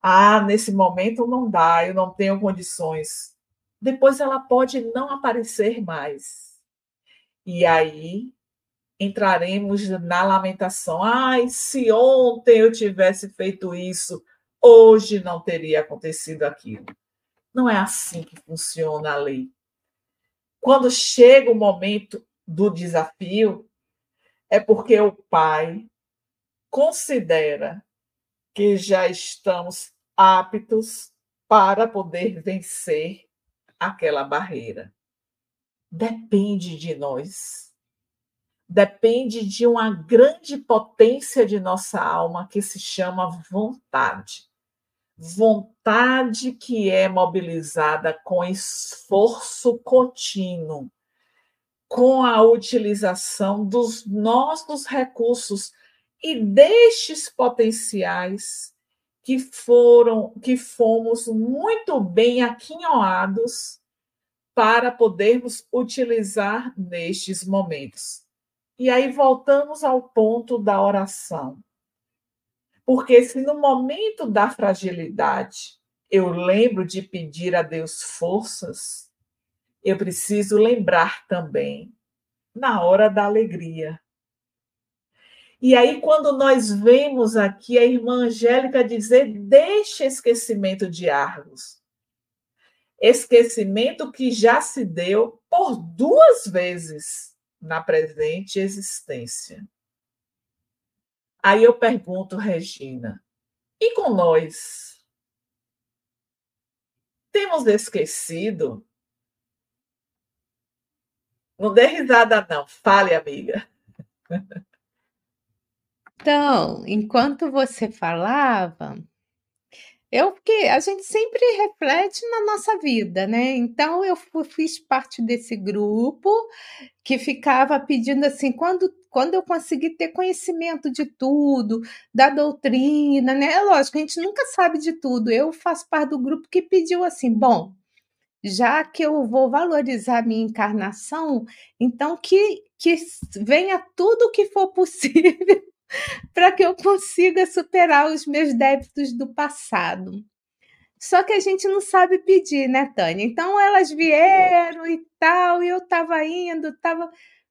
Ah, nesse momento não dá, eu não tenho condições. Depois ela pode não aparecer mais. E aí entraremos na lamentação. Ai, se ontem eu tivesse feito isso, hoje não teria acontecido aquilo. Não é assim que funciona a lei. Quando chega o momento do desafio, é porque o pai considera que já estamos aptos para poder vencer aquela barreira. Depende de nós. Depende de uma grande potência de nossa alma que se chama vontade. Vontade que é mobilizada com esforço contínuo, com a utilização dos nossos recursos e destes potenciais que foram que fomos muito bem aquinhoados para podermos utilizar nestes momentos. E aí voltamos ao ponto da oração. Porque se no momento da fragilidade eu lembro de pedir a Deus forças, eu preciso lembrar também na hora da alegria. E aí, quando nós vemos aqui a irmã Angélica dizer: deixe esquecimento de Argos. Esquecimento que já se deu por duas vezes na presente existência. Aí eu pergunto, Regina, e com nós? Temos esquecido? Não dê risada, não. Fale, amiga. Então, enquanto você falava, eu porque a gente sempre reflete na nossa vida, né? Então eu fiz parte desse grupo que ficava pedindo assim, quando quando eu conseguir ter conhecimento de tudo, da doutrina, né? É lógico, a gente nunca sabe de tudo. Eu faço parte do grupo que pediu assim, bom, já que eu vou valorizar a minha encarnação, então que que venha tudo o que for possível (laughs) para que eu consiga superar os meus débitos do passado. Só que a gente não sabe pedir, né, Tânia? Então elas vieram e tal, e eu estava indo, estava.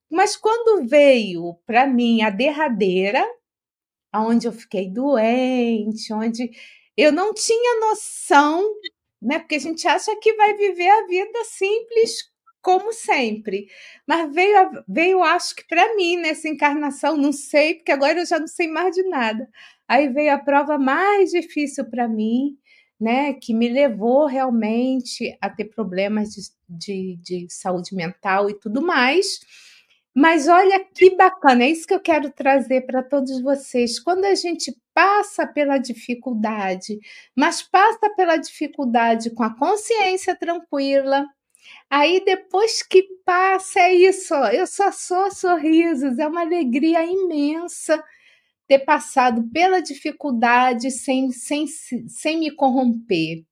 Mas quando veio para mim a derradeira, onde eu fiquei doente, onde eu não tinha noção, né? Porque a gente acha que vai viver a vida simples como sempre. Mas veio, veio acho que para mim, nessa encarnação, não sei, porque agora eu já não sei mais de nada. Aí veio a prova mais difícil para mim, né, que me levou realmente a ter problemas de, de, de saúde mental e tudo mais. Mas olha que bacana, é isso que eu quero trazer para todos vocês. Quando a gente passa pela dificuldade, mas passa pela dificuldade com a consciência tranquila, Aí depois que passa, é isso, eu só sou sorrisos, é uma alegria imensa ter passado pela dificuldade sem, sem, sem me corromper.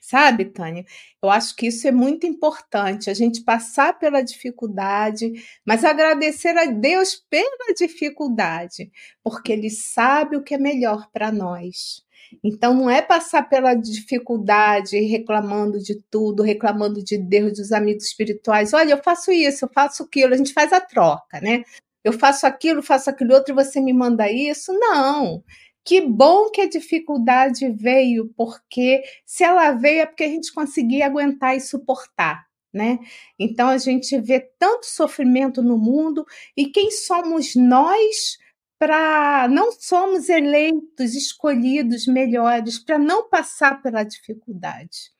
Sabe, Tânia? Eu acho que isso é muito importante, a gente passar pela dificuldade, mas agradecer a Deus pela dificuldade, porque Ele sabe o que é melhor para nós. Então, não é passar pela dificuldade reclamando de tudo, reclamando de Deus, dos amigos espirituais. Olha, eu faço isso, eu faço aquilo, a gente faz a troca, né? Eu faço aquilo, faço aquilo outro e você me manda isso. Não. Que bom que a dificuldade veio, porque se ela veio é porque a gente conseguia aguentar e suportar, né? Então a gente vê tanto sofrimento no mundo e quem somos nós para não somos eleitos, escolhidos melhores para não passar pela dificuldade.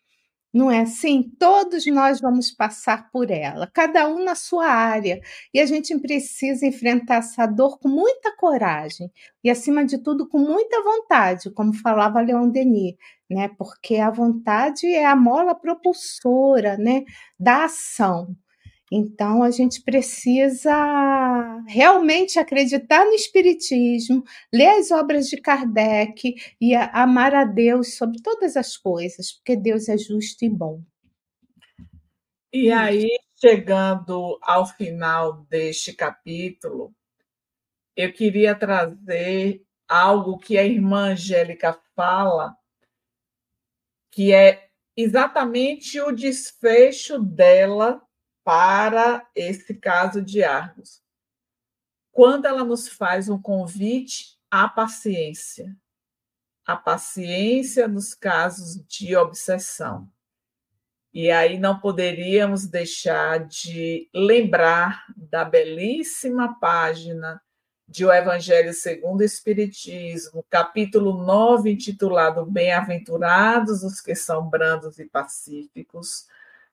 Não é assim? Todos nós vamos passar por ela, cada um na sua área. E a gente precisa enfrentar essa dor com muita coragem e, acima de tudo, com muita vontade, como falava Leon Denis, né? Porque a vontade é a mola propulsora, né, da ação. Então, a gente precisa realmente acreditar no Espiritismo, ler as obras de Kardec e amar a Deus sobre todas as coisas, porque Deus é justo e bom. E aí, chegando ao final deste capítulo, eu queria trazer algo que a irmã Angélica fala, que é exatamente o desfecho dela para esse caso de Argos. Quando ela nos faz um convite à paciência, a paciência nos casos de obsessão. E aí não poderíamos deixar de lembrar da belíssima página de O Evangelho segundo o Espiritismo, capítulo 9, intitulado Bem-aventurados os que são brandos e pacíficos,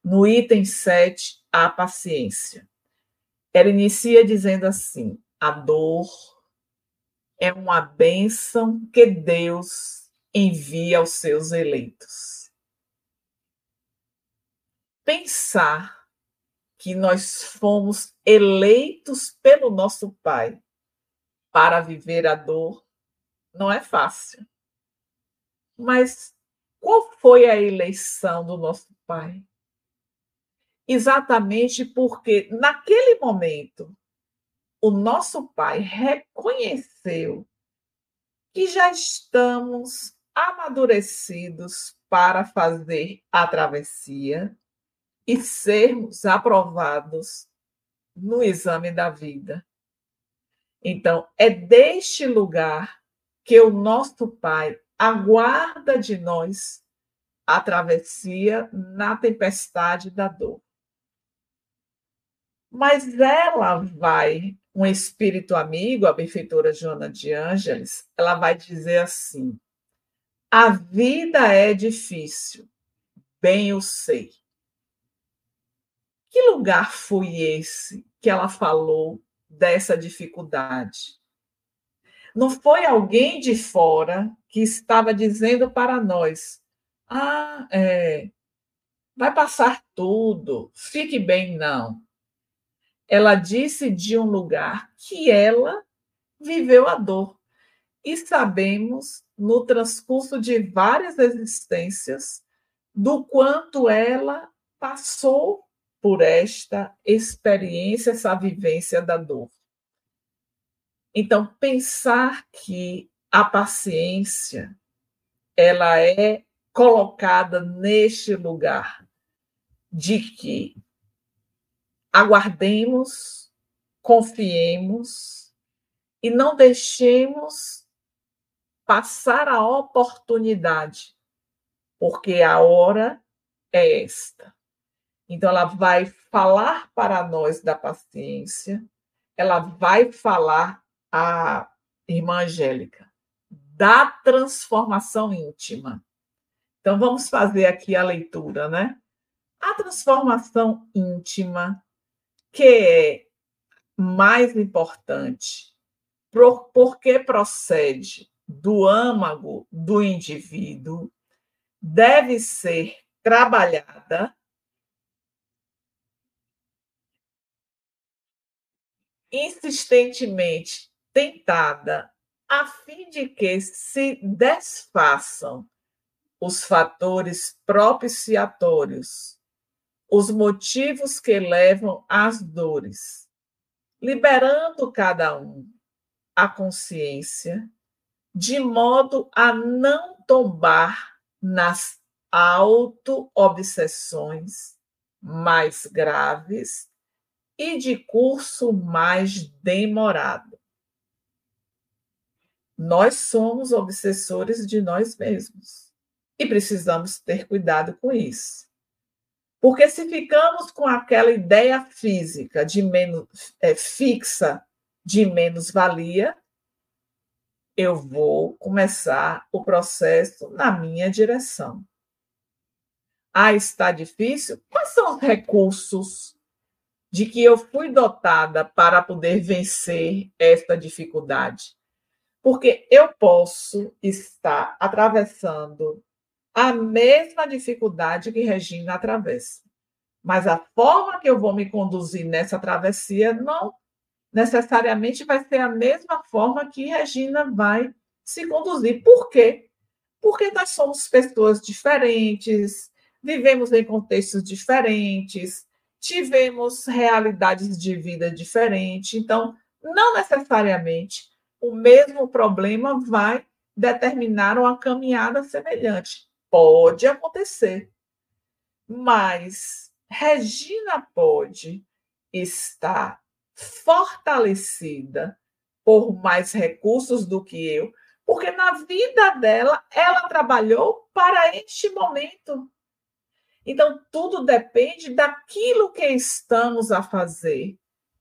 no item 7, a paciência. Ela inicia dizendo assim: a dor é uma bênção que Deus envia aos seus eleitos. Pensar que nós fomos eleitos pelo nosso Pai para viver a dor não é fácil. Mas qual foi a eleição do nosso Pai? Exatamente porque, naquele momento, o nosso pai reconheceu que já estamos amadurecidos para fazer a travessia e sermos aprovados no exame da vida. Então, é deste lugar que o nosso Pai aguarda de nós a travessia na tempestade da dor. Mas ela vai, um espírito amigo, a benfeitora Joana de Ângeles, ela vai dizer assim: a vida é difícil, bem eu sei. Que lugar foi esse que ela falou dessa dificuldade? Não foi alguém de fora que estava dizendo para nós: ah, é, vai passar tudo, fique bem, não. Ela disse de um lugar que ela viveu a dor. E sabemos, no transcurso de várias existências, do quanto ela passou por esta experiência, essa vivência da dor. Então, pensar que a paciência ela é colocada neste lugar de que aguardemos, confiemos e não deixemos passar a oportunidade, porque a hora é esta. Então, ela vai falar para nós da paciência, ela vai falar a irmã Angélica da transformação íntima. Então, vamos fazer aqui a leitura, né? A transformação íntima que é mais importante, porque procede do âmago do indivíduo, deve ser trabalhada insistentemente tentada a fim de que se desfaçam os fatores propiciatórios, os motivos que levam às dores, liberando cada um a consciência, de modo a não tombar nas auto-obsessões mais graves e de curso mais demorado. Nós somos obsessores de nós mesmos e precisamos ter cuidado com isso. Porque se ficamos com aquela ideia física de menos é, fixa de menos valia, eu vou começar o processo na minha direção. Ah, está difícil? Quais são os recursos de que eu fui dotada para poder vencer esta dificuldade? Porque eu posso estar atravessando a mesma dificuldade que Regina atravessa. Mas a forma que eu vou me conduzir nessa travessia não necessariamente vai ser a mesma forma que Regina vai se conduzir. Por quê? Porque nós somos pessoas diferentes, vivemos em contextos diferentes, tivemos realidades de vida diferentes. Então, não necessariamente o mesmo problema vai determinar uma caminhada semelhante. Pode acontecer. Mas Regina pode estar fortalecida por mais recursos do que eu, porque na vida dela ela trabalhou para este momento. Então, tudo depende daquilo que estamos a fazer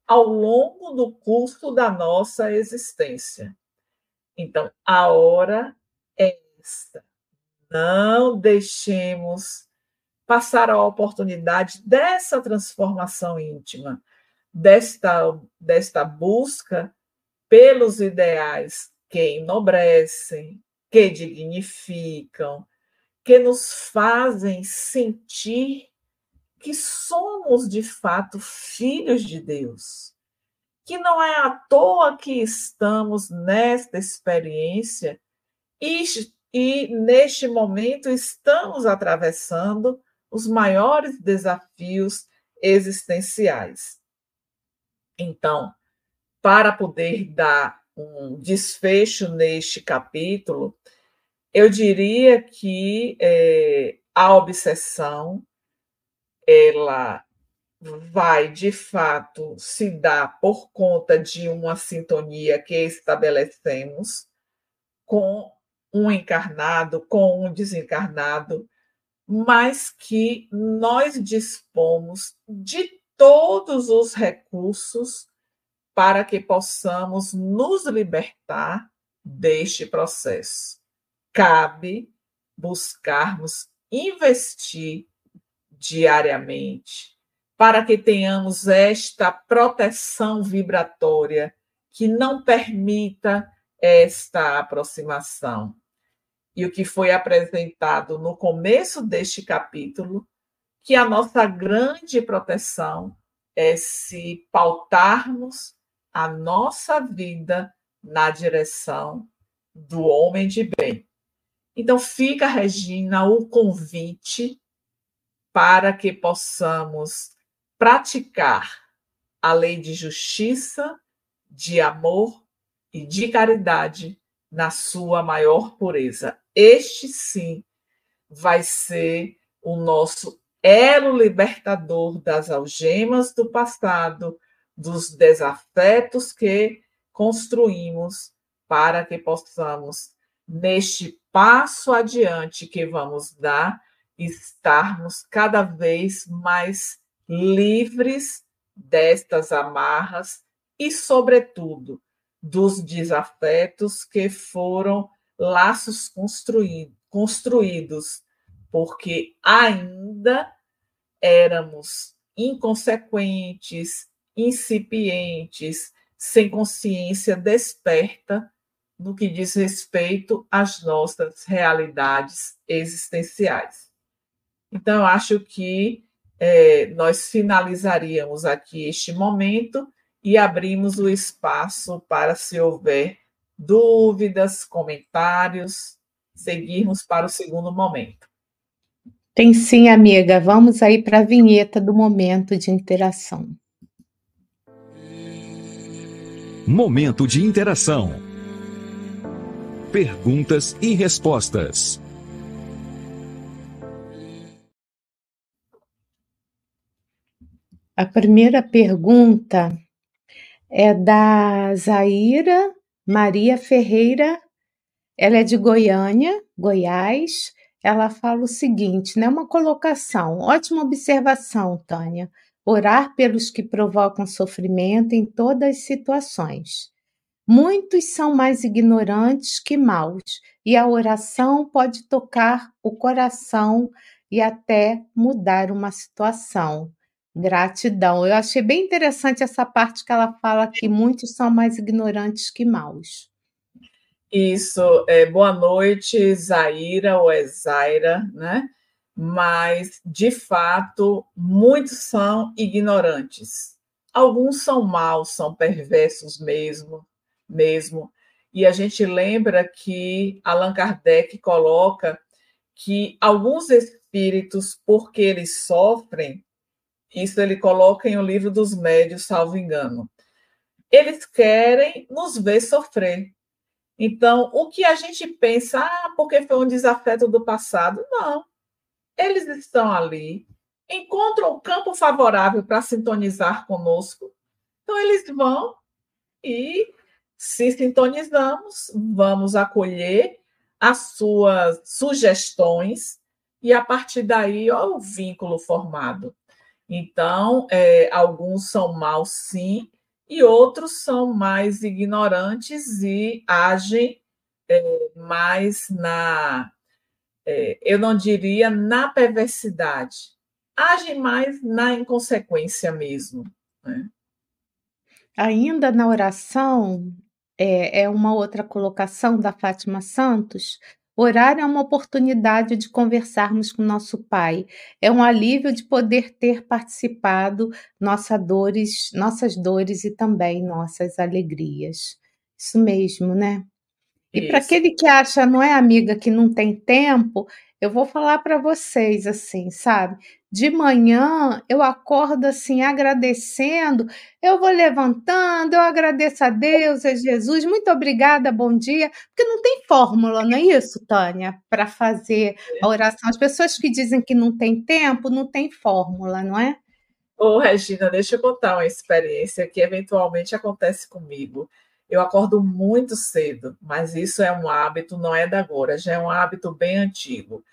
ao longo do curso da nossa existência. Então, a hora é esta. Não deixemos passar a oportunidade dessa transformação íntima, desta, desta busca pelos ideais que enobrecem, que dignificam, que nos fazem sentir que somos de fato filhos de Deus, que não é à toa que estamos nesta experiência e, e neste momento estamos atravessando os maiores desafios existenciais. Então, para poder dar um desfecho neste capítulo, eu diria que é, a obsessão ela vai de fato se dar por conta de uma sintonia que estabelecemos com um encarnado, com um desencarnado, mas que nós dispomos de todos os recursos para que possamos nos libertar deste processo. Cabe buscarmos investir diariamente, para que tenhamos esta proteção vibratória que não permita esta aproximação. E o que foi apresentado no começo deste capítulo, que a nossa grande proteção é se pautarmos a nossa vida na direção do homem de bem. Então, fica, Regina, o convite para que possamos praticar a lei de justiça, de amor e de caridade na sua maior pureza. Este sim vai ser o nosso elo libertador das algemas do passado, dos desafetos que construímos para que possamos, neste passo adiante que vamos dar, estarmos cada vez mais livres destas amarras e, sobretudo, dos desafetos que foram laços construídos, construídos porque ainda éramos inconsequentes, incipientes, sem consciência desperta no que diz respeito às nossas realidades existenciais. Então, acho que é, nós finalizaríamos aqui este momento e abrimos o espaço para, se houver dúvidas, comentários, seguirmos para o segundo momento. Tem sim, amiga. Vamos aí para a vinheta do momento de interação. Momento de interação. Perguntas e respostas. A primeira pergunta é da Zaira Maria Ferreira. Ela é de Goiânia, Goiás. Ela fala o seguinte, né? Uma colocação. Ótima observação, Tânia. Orar pelos que provocam sofrimento em todas as situações. Muitos são mais ignorantes que maus, e a oração pode tocar o coração e até mudar uma situação. Gratidão. Eu achei bem interessante essa parte que ela fala que muitos são mais ignorantes que maus. Isso, é, boa noite, Zaira ou é Zaira, né? Mas, de fato, muitos são ignorantes. Alguns são maus, são perversos mesmo, mesmo. E a gente lembra que Allan Kardec coloca que alguns espíritos, porque eles sofrem, isso ele coloca em O Livro dos Médios, salvo engano. Eles querem nos ver sofrer. Então, o que a gente pensa, ah, porque foi um desafeto do passado, não. Eles estão ali, encontram um campo favorável para sintonizar conosco. Então, eles vão e, se sintonizamos, vamos acolher as suas sugestões e, a partir daí, ó, o vínculo formado. Então, é, alguns são maus, sim, e outros são mais ignorantes e agem é, mais na, é, eu não diria na perversidade, agem mais na inconsequência mesmo. Né? Ainda na oração, é, é uma outra colocação da Fátima Santos, Orar é uma oportunidade de conversarmos com nosso Pai. É um alívio de poder ter participado nossa dores, nossas dores e também nossas alegrias. Isso mesmo, né? E para aquele que acha, não é amiga, que não tem tempo, eu vou falar para vocês assim, sabe? De manhã eu acordo assim agradecendo, eu vou levantando, eu agradeço a Deus, a Jesus, muito obrigada, bom dia, porque não tem fórmula, não é isso, Tânia, para fazer a oração. As pessoas que dizem que não tem tempo, não tem fórmula, não é? Ô, Regina, deixa eu contar uma experiência que eventualmente acontece comigo. Eu acordo muito cedo, mas isso é um hábito, não é da agora, já é um hábito bem antigo.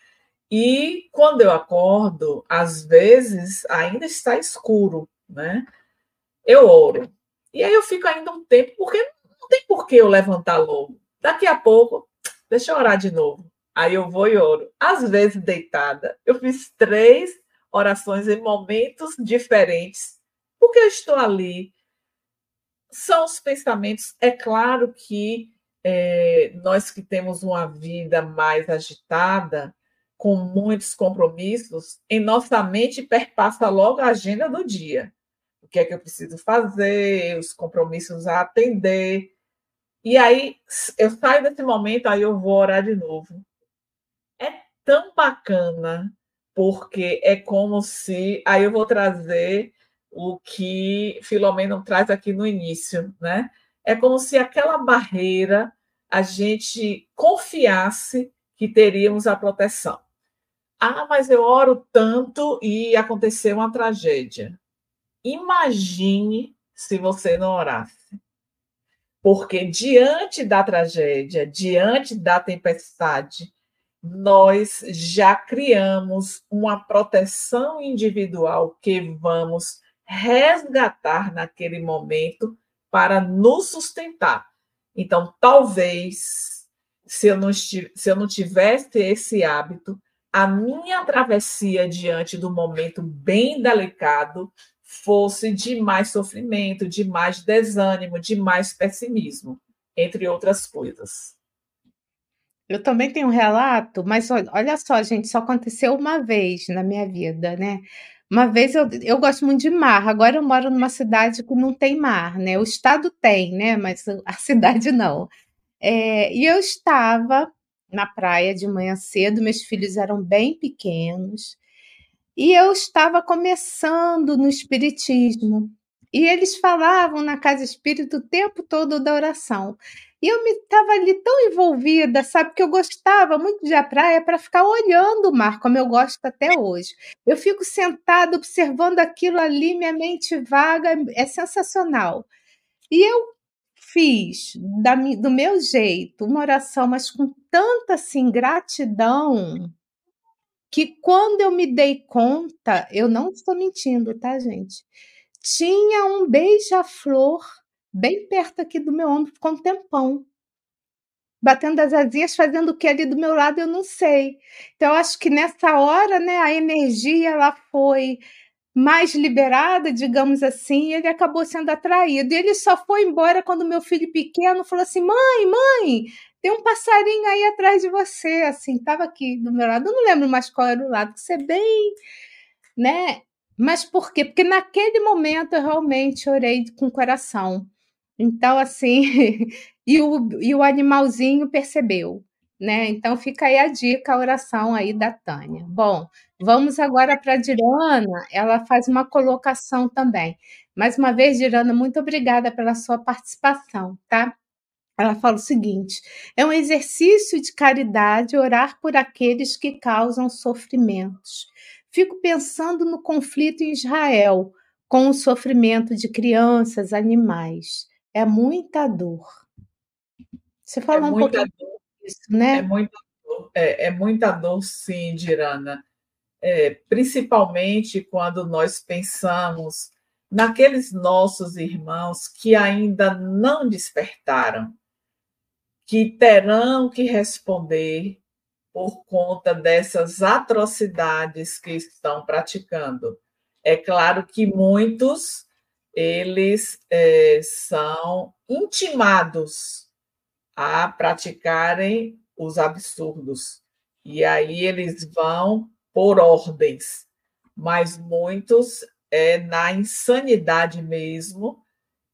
E quando eu acordo, às vezes ainda está escuro, né? Eu oro. E aí eu fico ainda um tempo, porque não tem por que eu levantar logo. Daqui a pouco, deixa eu orar de novo. Aí eu vou e oro. Às vezes deitada. Eu fiz três orações em momentos diferentes, porque eu estou ali são os pensamentos. É claro que é, nós que temos uma vida mais agitada, com muitos compromissos, em nossa mente perpassa logo a agenda do dia. O que é que eu preciso fazer, os compromissos a atender. E aí eu saio desse momento, aí eu vou orar de novo. É tão bacana, porque é como se. Aí eu vou trazer o que Filomeno traz aqui no início, né? É como se aquela barreira a gente confiasse que teríamos a proteção. Ah, mas eu oro tanto e aconteceu uma tragédia. Imagine se você não orasse. Porque diante da tragédia, diante da tempestade, nós já criamos uma proteção individual que vamos resgatar naquele momento para nos sustentar. Então, talvez, se eu não, se eu não tivesse esse hábito, a minha travessia diante do momento bem delicado fosse de mais sofrimento, de mais desânimo, de mais pessimismo, entre outras coisas. Eu também tenho um relato, mas olha só, gente, só aconteceu uma vez na minha vida, né? Uma vez eu, eu gosto muito de mar, agora eu moro numa cidade que não tem mar, né? O estado tem, né? Mas a (laughs) cidade não. É, e eu estava na praia de manhã cedo, meus filhos eram bem pequenos, e eu estava começando no Espiritismo. E eles falavam na casa espírita o tempo todo da oração. E eu me estava ali tão envolvida, sabe, que eu gostava muito de à praia para ficar olhando o mar, como eu gosto até hoje. Eu fico sentada observando aquilo ali, minha mente vaga, é sensacional. E eu fiz da, do meu jeito uma oração, mas com tanta assim, gratidão, que quando eu me dei conta, eu não estou mentindo, tá, gente? Tinha um beija-flor bem perto aqui do meu ombro, com um tempão. Batendo as asinhas, fazendo o que ali do meu lado, eu não sei. Então, eu acho que nessa hora, né, a energia ela foi mais liberada, digamos assim, ele acabou sendo atraído. E ele só foi embora quando meu filho pequeno falou assim: mãe, mãe, tem um passarinho aí atrás de você, assim, estava aqui do meu lado. Eu não lembro mais qual era o lado, você é bem, né? Mas por quê? Porque naquele momento eu realmente orei com o coração. Então, assim, (laughs) e, o, e o animalzinho percebeu, né? Então fica aí a dica, a oração aí da Tânia. Bom, vamos agora para a Dirana, ela faz uma colocação também. Mais uma vez, Dirana, muito obrigada pela sua participação, tá? Ela fala o seguinte: é um exercício de caridade orar por aqueles que causam sofrimentos Fico pensando no conflito em Israel, com o sofrimento de crianças, animais. É muita dor. Você falou é um pouco dor, disso, né? É muita é, é muita dor sim, Dirana. É, principalmente quando nós pensamos naqueles nossos irmãos que ainda não despertaram, que terão que responder por conta dessas atrocidades que estão praticando. É claro que muitos eles é, são intimados a praticarem os absurdos e aí eles vão por ordens, mas muitos é na insanidade mesmo.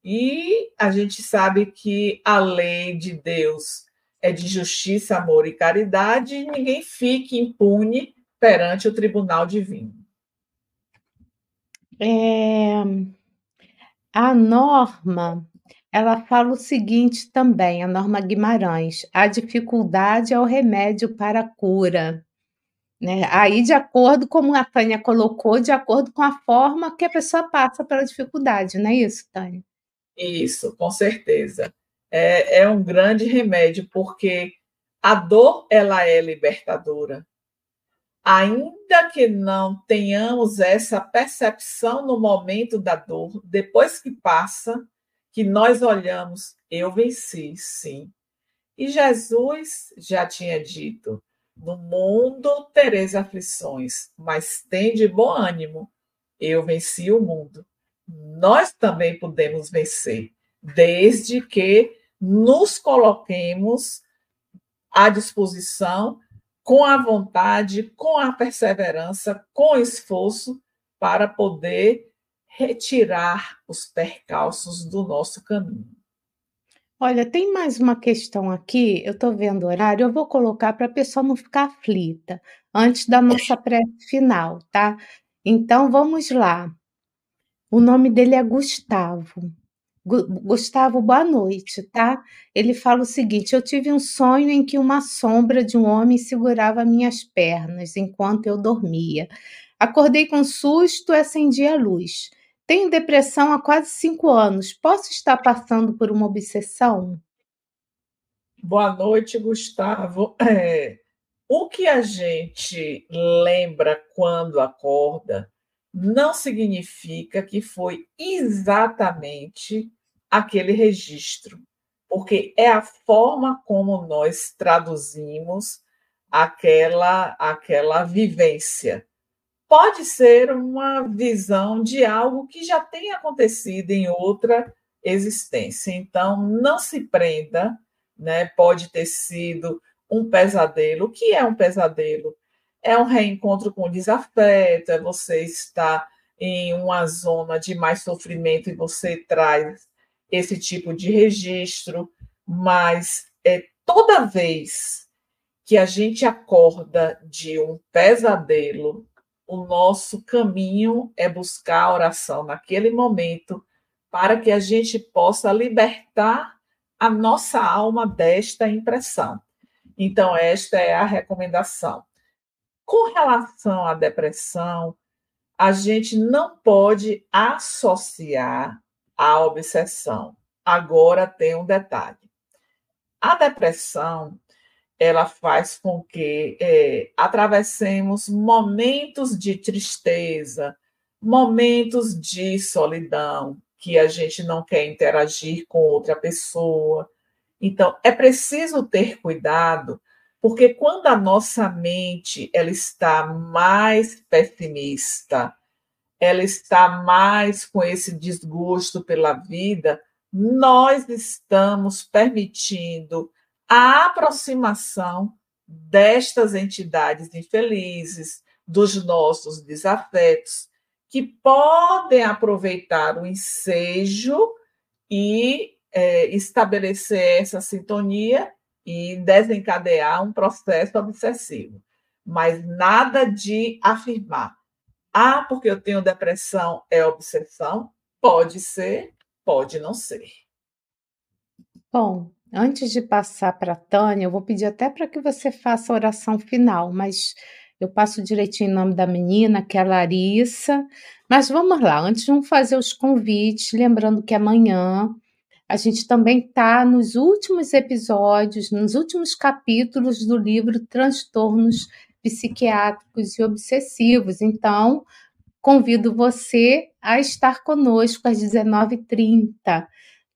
E a gente sabe que a lei de Deus é de justiça, amor e caridade, e ninguém fique impune perante o tribunal divino. É, a norma, ela fala o seguinte também, a norma Guimarães: a dificuldade é o remédio para a cura. Né? Aí, de acordo como a Tânia colocou, de acordo com a forma que a pessoa passa pela dificuldade, não é isso, Tânia? Isso, com certeza é, é um grande remédio, porque a dor ela é libertadora. Ainda que não tenhamos essa percepção no momento da dor, depois que passa, que nós olhamos, eu venci, sim. E Jesus já tinha dito: no mundo tereis aflições, mas tem de bom ânimo, eu venci o mundo. Nós também podemos vencer, desde que nos coloquemos à disposição com a vontade, com a perseverança, com esforço para poder retirar os percalços do nosso caminho. Olha, tem mais uma questão aqui, eu estou vendo o horário, eu vou colocar para a pessoa não ficar aflita antes da nossa prece final, tá? Então vamos lá. O nome dele é Gustavo. Gustavo, boa noite, tá? Ele fala o seguinte: eu tive um sonho em que uma sombra de um homem segurava minhas pernas enquanto eu dormia. Acordei com susto e acendi a luz. Tenho depressão há quase cinco anos. Posso estar passando por uma obsessão? Boa noite, Gustavo. É, o que a gente lembra quando acorda não significa que foi exatamente aquele registro, porque é a forma como nós traduzimos aquela aquela vivência. Pode ser uma visão de algo que já tem acontecido em outra existência. Então, não se prenda, né? Pode ter sido um pesadelo. O que é um pesadelo? é um reencontro com desafeto, é você estar em uma zona de mais sofrimento e você traz esse tipo de registro, mas é, toda vez que a gente acorda de um pesadelo, o nosso caminho é buscar a oração naquele momento para que a gente possa libertar a nossa alma desta impressão. Então, esta é a recomendação. Com relação à depressão, a gente não pode associar a obsessão. Agora tem um detalhe. A depressão ela faz com que é, atravessemos momentos de tristeza, momentos de solidão, que a gente não quer interagir com outra pessoa. Então, é preciso ter cuidado, porque quando a nossa mente ela está mais pessimista, ela está mais com esse desgosto pela vida, nós estamos permitindo a aproximação destas entidades infelizes, dos nossos desafetos, que podem aproveitar o ensejo e é, estabelecer essa sintonia e desencadear um processo obsessivo. Mas nada de afirmar. Ah, porque eu tenho depressão, é obsessão? Pode ser, pode não ser. Bom, Antes de passar para a Tânia, eu vou pedir até para que você faça a oração final, mas eu passo direitinho o nome da menina, que é Larissa. Mas vamos lá, antes vamos fazer os convites, lembrando que amanhã a gente também está nos últimos episódios, nos últimos capítulos do livro Transtornos Psiquiátricos e Obsessivos. Então, convido você a estar conosco às 19h30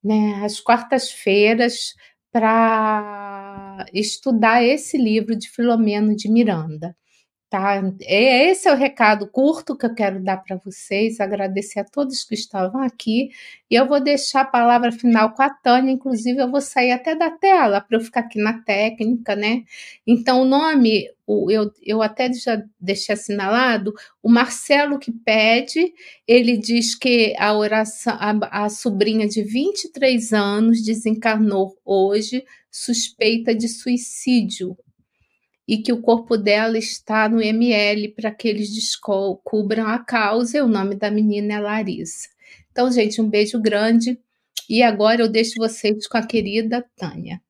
né, às quartas-feiras para estudar esse livro de Filomeno de Miranda. Tá? É, esse é o recado curto que eu quero dar para vocês, agradecer a todos que estavam aqui, e eu vou deixar a palavra final com a Tânia, inclusive eu vou sair até da tela para eu ficar aqui na técnica, né? Então, o nome, eu, eu até já deixei assinalado, o Marcelo que pede, ele diz que a oração, a, a sobrinha de 23 anos desencarnou hoje, suspeita de suicídio e que o corpo dela está no ML para que eles descubram a causa e o nome da menina é Larissa. Então, gente, um beijo grande e agora eu deixo vocês com a querida Tânia.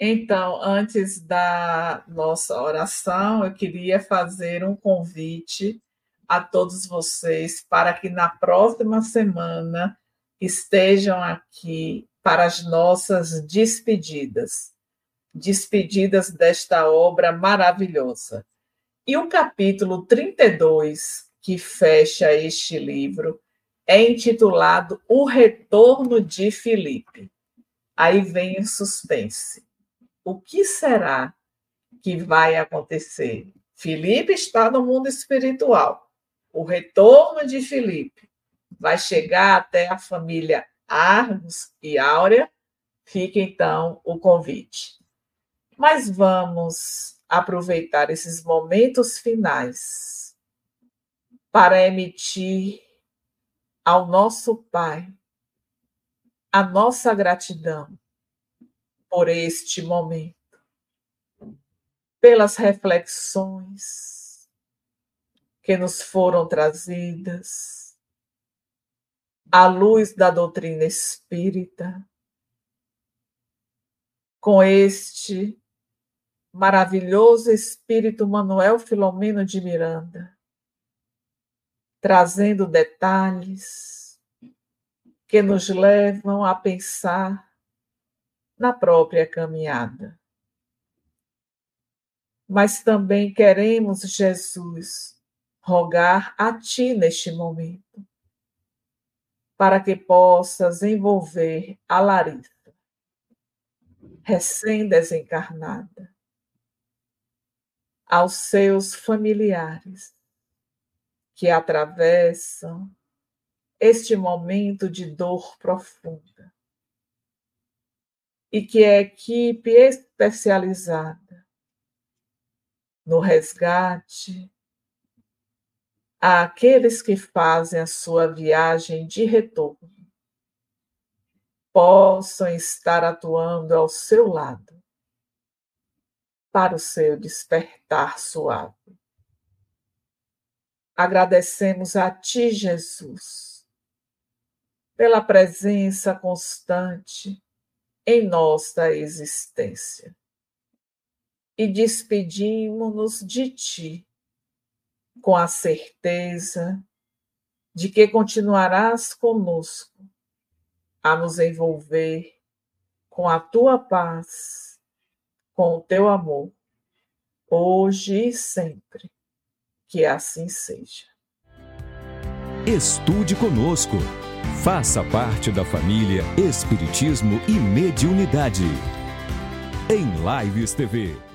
Então, antes da nossa oração, eu queria fazer um convite a todos vocês para que na próxima semana estejam aqui para as nossas despedidas despedidas desta obra maravilhosa. E o capítulo 32, que fecha este livro, é intitulado O Retorno de Filipe. Aí vem o suspense. O que será que vai acontecer? Filipe está no mundo espiritual. O retorno de Filipe vai chegar até a família Argos e Áurea. Fica então o convite. Mas vamos aproveitar esses momentos finais para emitir ao nosso Pai a nossa gratidão por este momento, pelas reflexões que nos foram trazidas, à luz da doutrina espírita, com este maravilhoso espírito Manuel Filomeno de Miranda, trazendo detalhes que nos levam a pensar na própria caminhada. Mas também queremos, Jesus, rogar a Ti neste momento, para que possas envolver a Larissa, recém-desencarnada, aos seus familiares que atravessam este momento de dor profunda e que a equipe especializada no resgate àqueles que fazem a sua viagem de retorno possam estar atuando ao seu lado para o seu despertar suave. Agradecemos a Ti, Jesus, pela presença constante em nossa existência. E despedimos-nos de Ti com a certeza de que continuarás conosco a nos envolver com a tua paz, com o teu amor, hoje e sempre. Que assim seja. Estude conosco. Faça parte da família Espiritismo e Mediunidade. Em Lives TV.